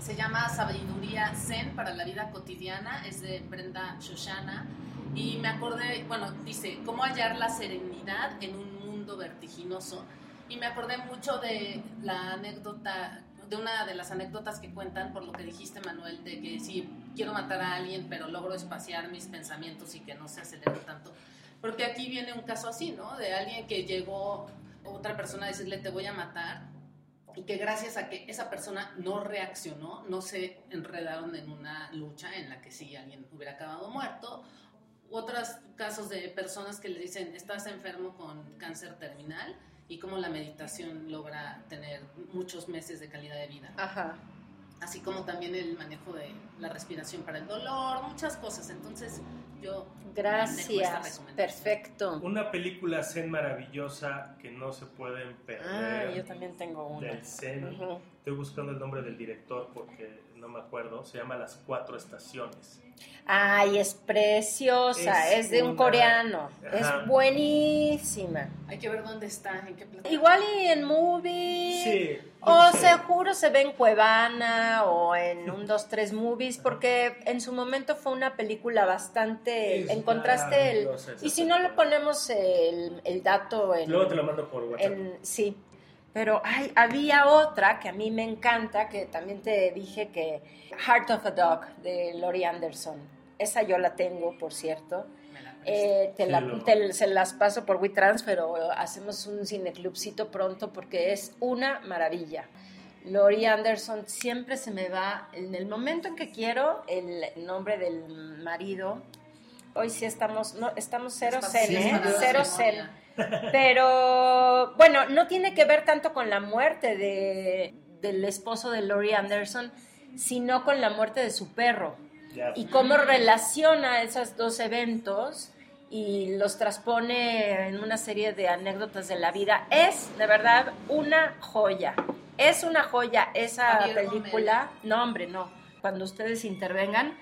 Se llama Sabiduría Zen para la vida cotidiana, es de Brenda Shoshana. Y me acordé, bueno, dice, ¿cómo hallar la serenidad en un mundo vertiginoso? Y me acordé mucho de la anécdota, de una de las anécdotas que cuentan, por lo que dijiste, Manuel, de que si quiero matar a alguien, pero logro espaciar mis pensamientos y que no se acelere tanto. Porque aquí viene un caso así, ¿no? De alguien que llegó otra persona a decirle, te voy a matar, y que gracias a que esa persona no reaccionó, no se enredaron en una lucha en la que sí alguien hubiera acabado muerto. Otros casos de personas que le dicen, estás enfermo con cáncer terminal y cómo la meditación logra tener muchos meses de calidad de vida. Ajá. Así como también el manejo de la respiración para el dolor, muchas cosas. Entonces yo... Gracias. recomendación. Perfecto. Una película zen maravillosa que no se pueden Ah, perder. yo también tengo una. del zen. Estoy buscando el nombre del director porque no me acuerdo. Se llama Las Cuatro Estaciones. Ay, es preciosa. Es, Es de un coreano. Ajá. Es buenísima. Hay que ver dónde está, en qué plataforma. Igual y en movie. Sí. O sí. seguro se ve en Cuevana o en un 2, 3 movies, porque en su momento fue una película bastante... Es encontraste el... maravillosa esa Y si no le ponemos el, el dato en... Luego te lo mando por WhatsApp. en- sí, pero ay, había otra que a mí me encanta, que también te dije que Heart of a Dog de Laurie Anderson. Esa yo la tengo, por cierto. Me la. Eh, te Sí, la- lo- te- se las paso por WeTransfer o hacemos un cineclubcito pronto porque es una maravilla. Laurie Anderson siempre se me va, en el momento en que quiero, el nombre del marido. Hoy sí estamos, no, estamos cero zen, ¿eh? Cero memoria. zen. Pero bueno, no tiene que ver tanto con la muerte de, del esposo de Laurie Anderson, sino con la muerte de su perro y cómo relaciona esos dos eventos y los transpone en una serie de anécdotas de la vida. Es, de verdad, una joya. Es una joya esa película. No, hombre, no. Cuando ustedes intervengan,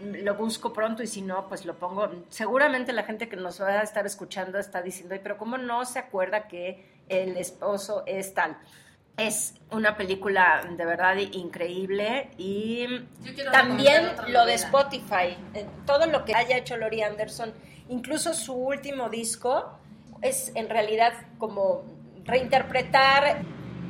lo busco pronto y si no, pues lo pongo. Seguramente la gente que nos va a estar escuchando está diciendo, "Ay, pero ¿cómo no se acuerda que el esposo es tal? Es una película de verdad increíble y también lo de. Spotify, eh, todo lo que haya hecho Laurie Anderson, incluso su último disco, es en realidad como reinterpretar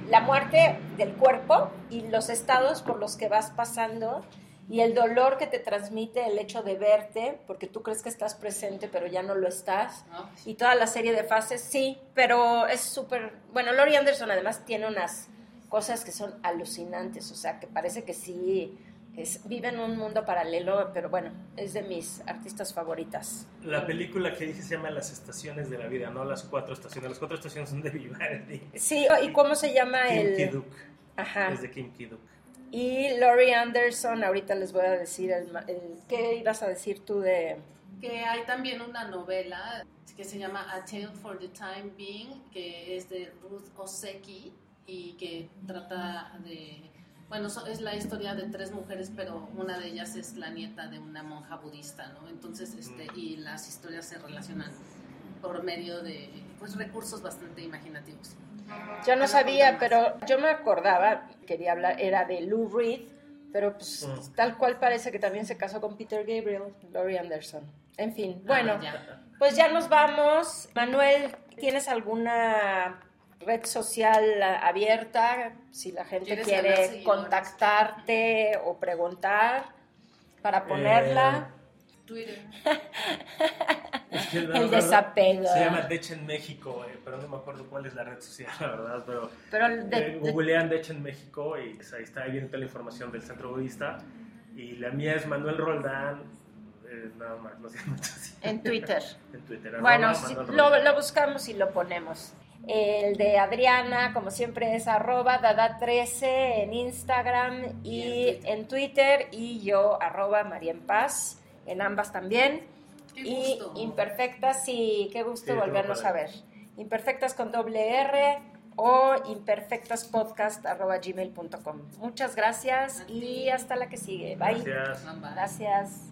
la muerte del cuerpo y los estados por los que vas pasando y el dolor que te transmite el hecho de verte, porque tú crees que estás presente pero ya no lo estás, ¿no? y toda la serie de fases, sí, pero es súper... Bueno, Laurie Anderson además tiene unas cosas que son alucinantes, o sea, que parece que sí es, vive en un mundo paralelo, pero bueno, es de mis artistas favoritas. La película que dije se llama Las Estaciones de la Vida, no las cuatro estaciones. Las cuatro estaciones son de Vivaldi. Sí, ¿y cómo se llama Kim el...? Kiduk. Ajá. Es de Kim Kiduk. Y Laurie Anderson, ahorita les voy a decir, el, el- ¿qué ibas a decir tú de...? Que hay también una novela que se llama A Tale for the Time Being, que es de Ruth Oseki y que trata de... Bueno, es la historia de tres mujeres, pero una de ellas es la nieta de una monja budista, ¿no? Entonces, este, y las historias se relacionan por medio de pues, recursos bastante imaginativos. Yo no sabía, pero yo me acordaba, quería hablar, era de Lou Reed, pero pues Mm. tal cual parece que también se casó con Peter Gabriel, Laurie Anderson. En fin, bueno, Ah, ya. pues ya nos vamos. Manuel, ¿tienes alguna red social abierta? Si la gente ¿Quieres ganar quiere contactarte o preguntar para Eh, poner Twitter. Es que no, El desapego. Se llama Dech en México, eh, pero no me acuerdo cuál es la red social, la verdad. Pero Pero de- eh, googlean Dech en México y pues, ahí está, ahí viene toda la información del centro budista. Y la mía es Manuel Roldán, eh, nada más, no sé mucho así. en Twitter. En Twitter. Bueno, Manuel lo, lo buscamos y lo ponemos. El de Adriana, como siempre, es arroba dada13 en Instagram y, Y en Twitter. Y yo, arroba María en Paz, en ambas también. Qué y gusto. imperfectas, sí, qué gusto volvernos a ver. Imperfectas con doble R o imperfectaspodcast.gmail.com. Muchas gracias y hasta la que sigue. Bye. Gracias. Bye, bye. Gracias.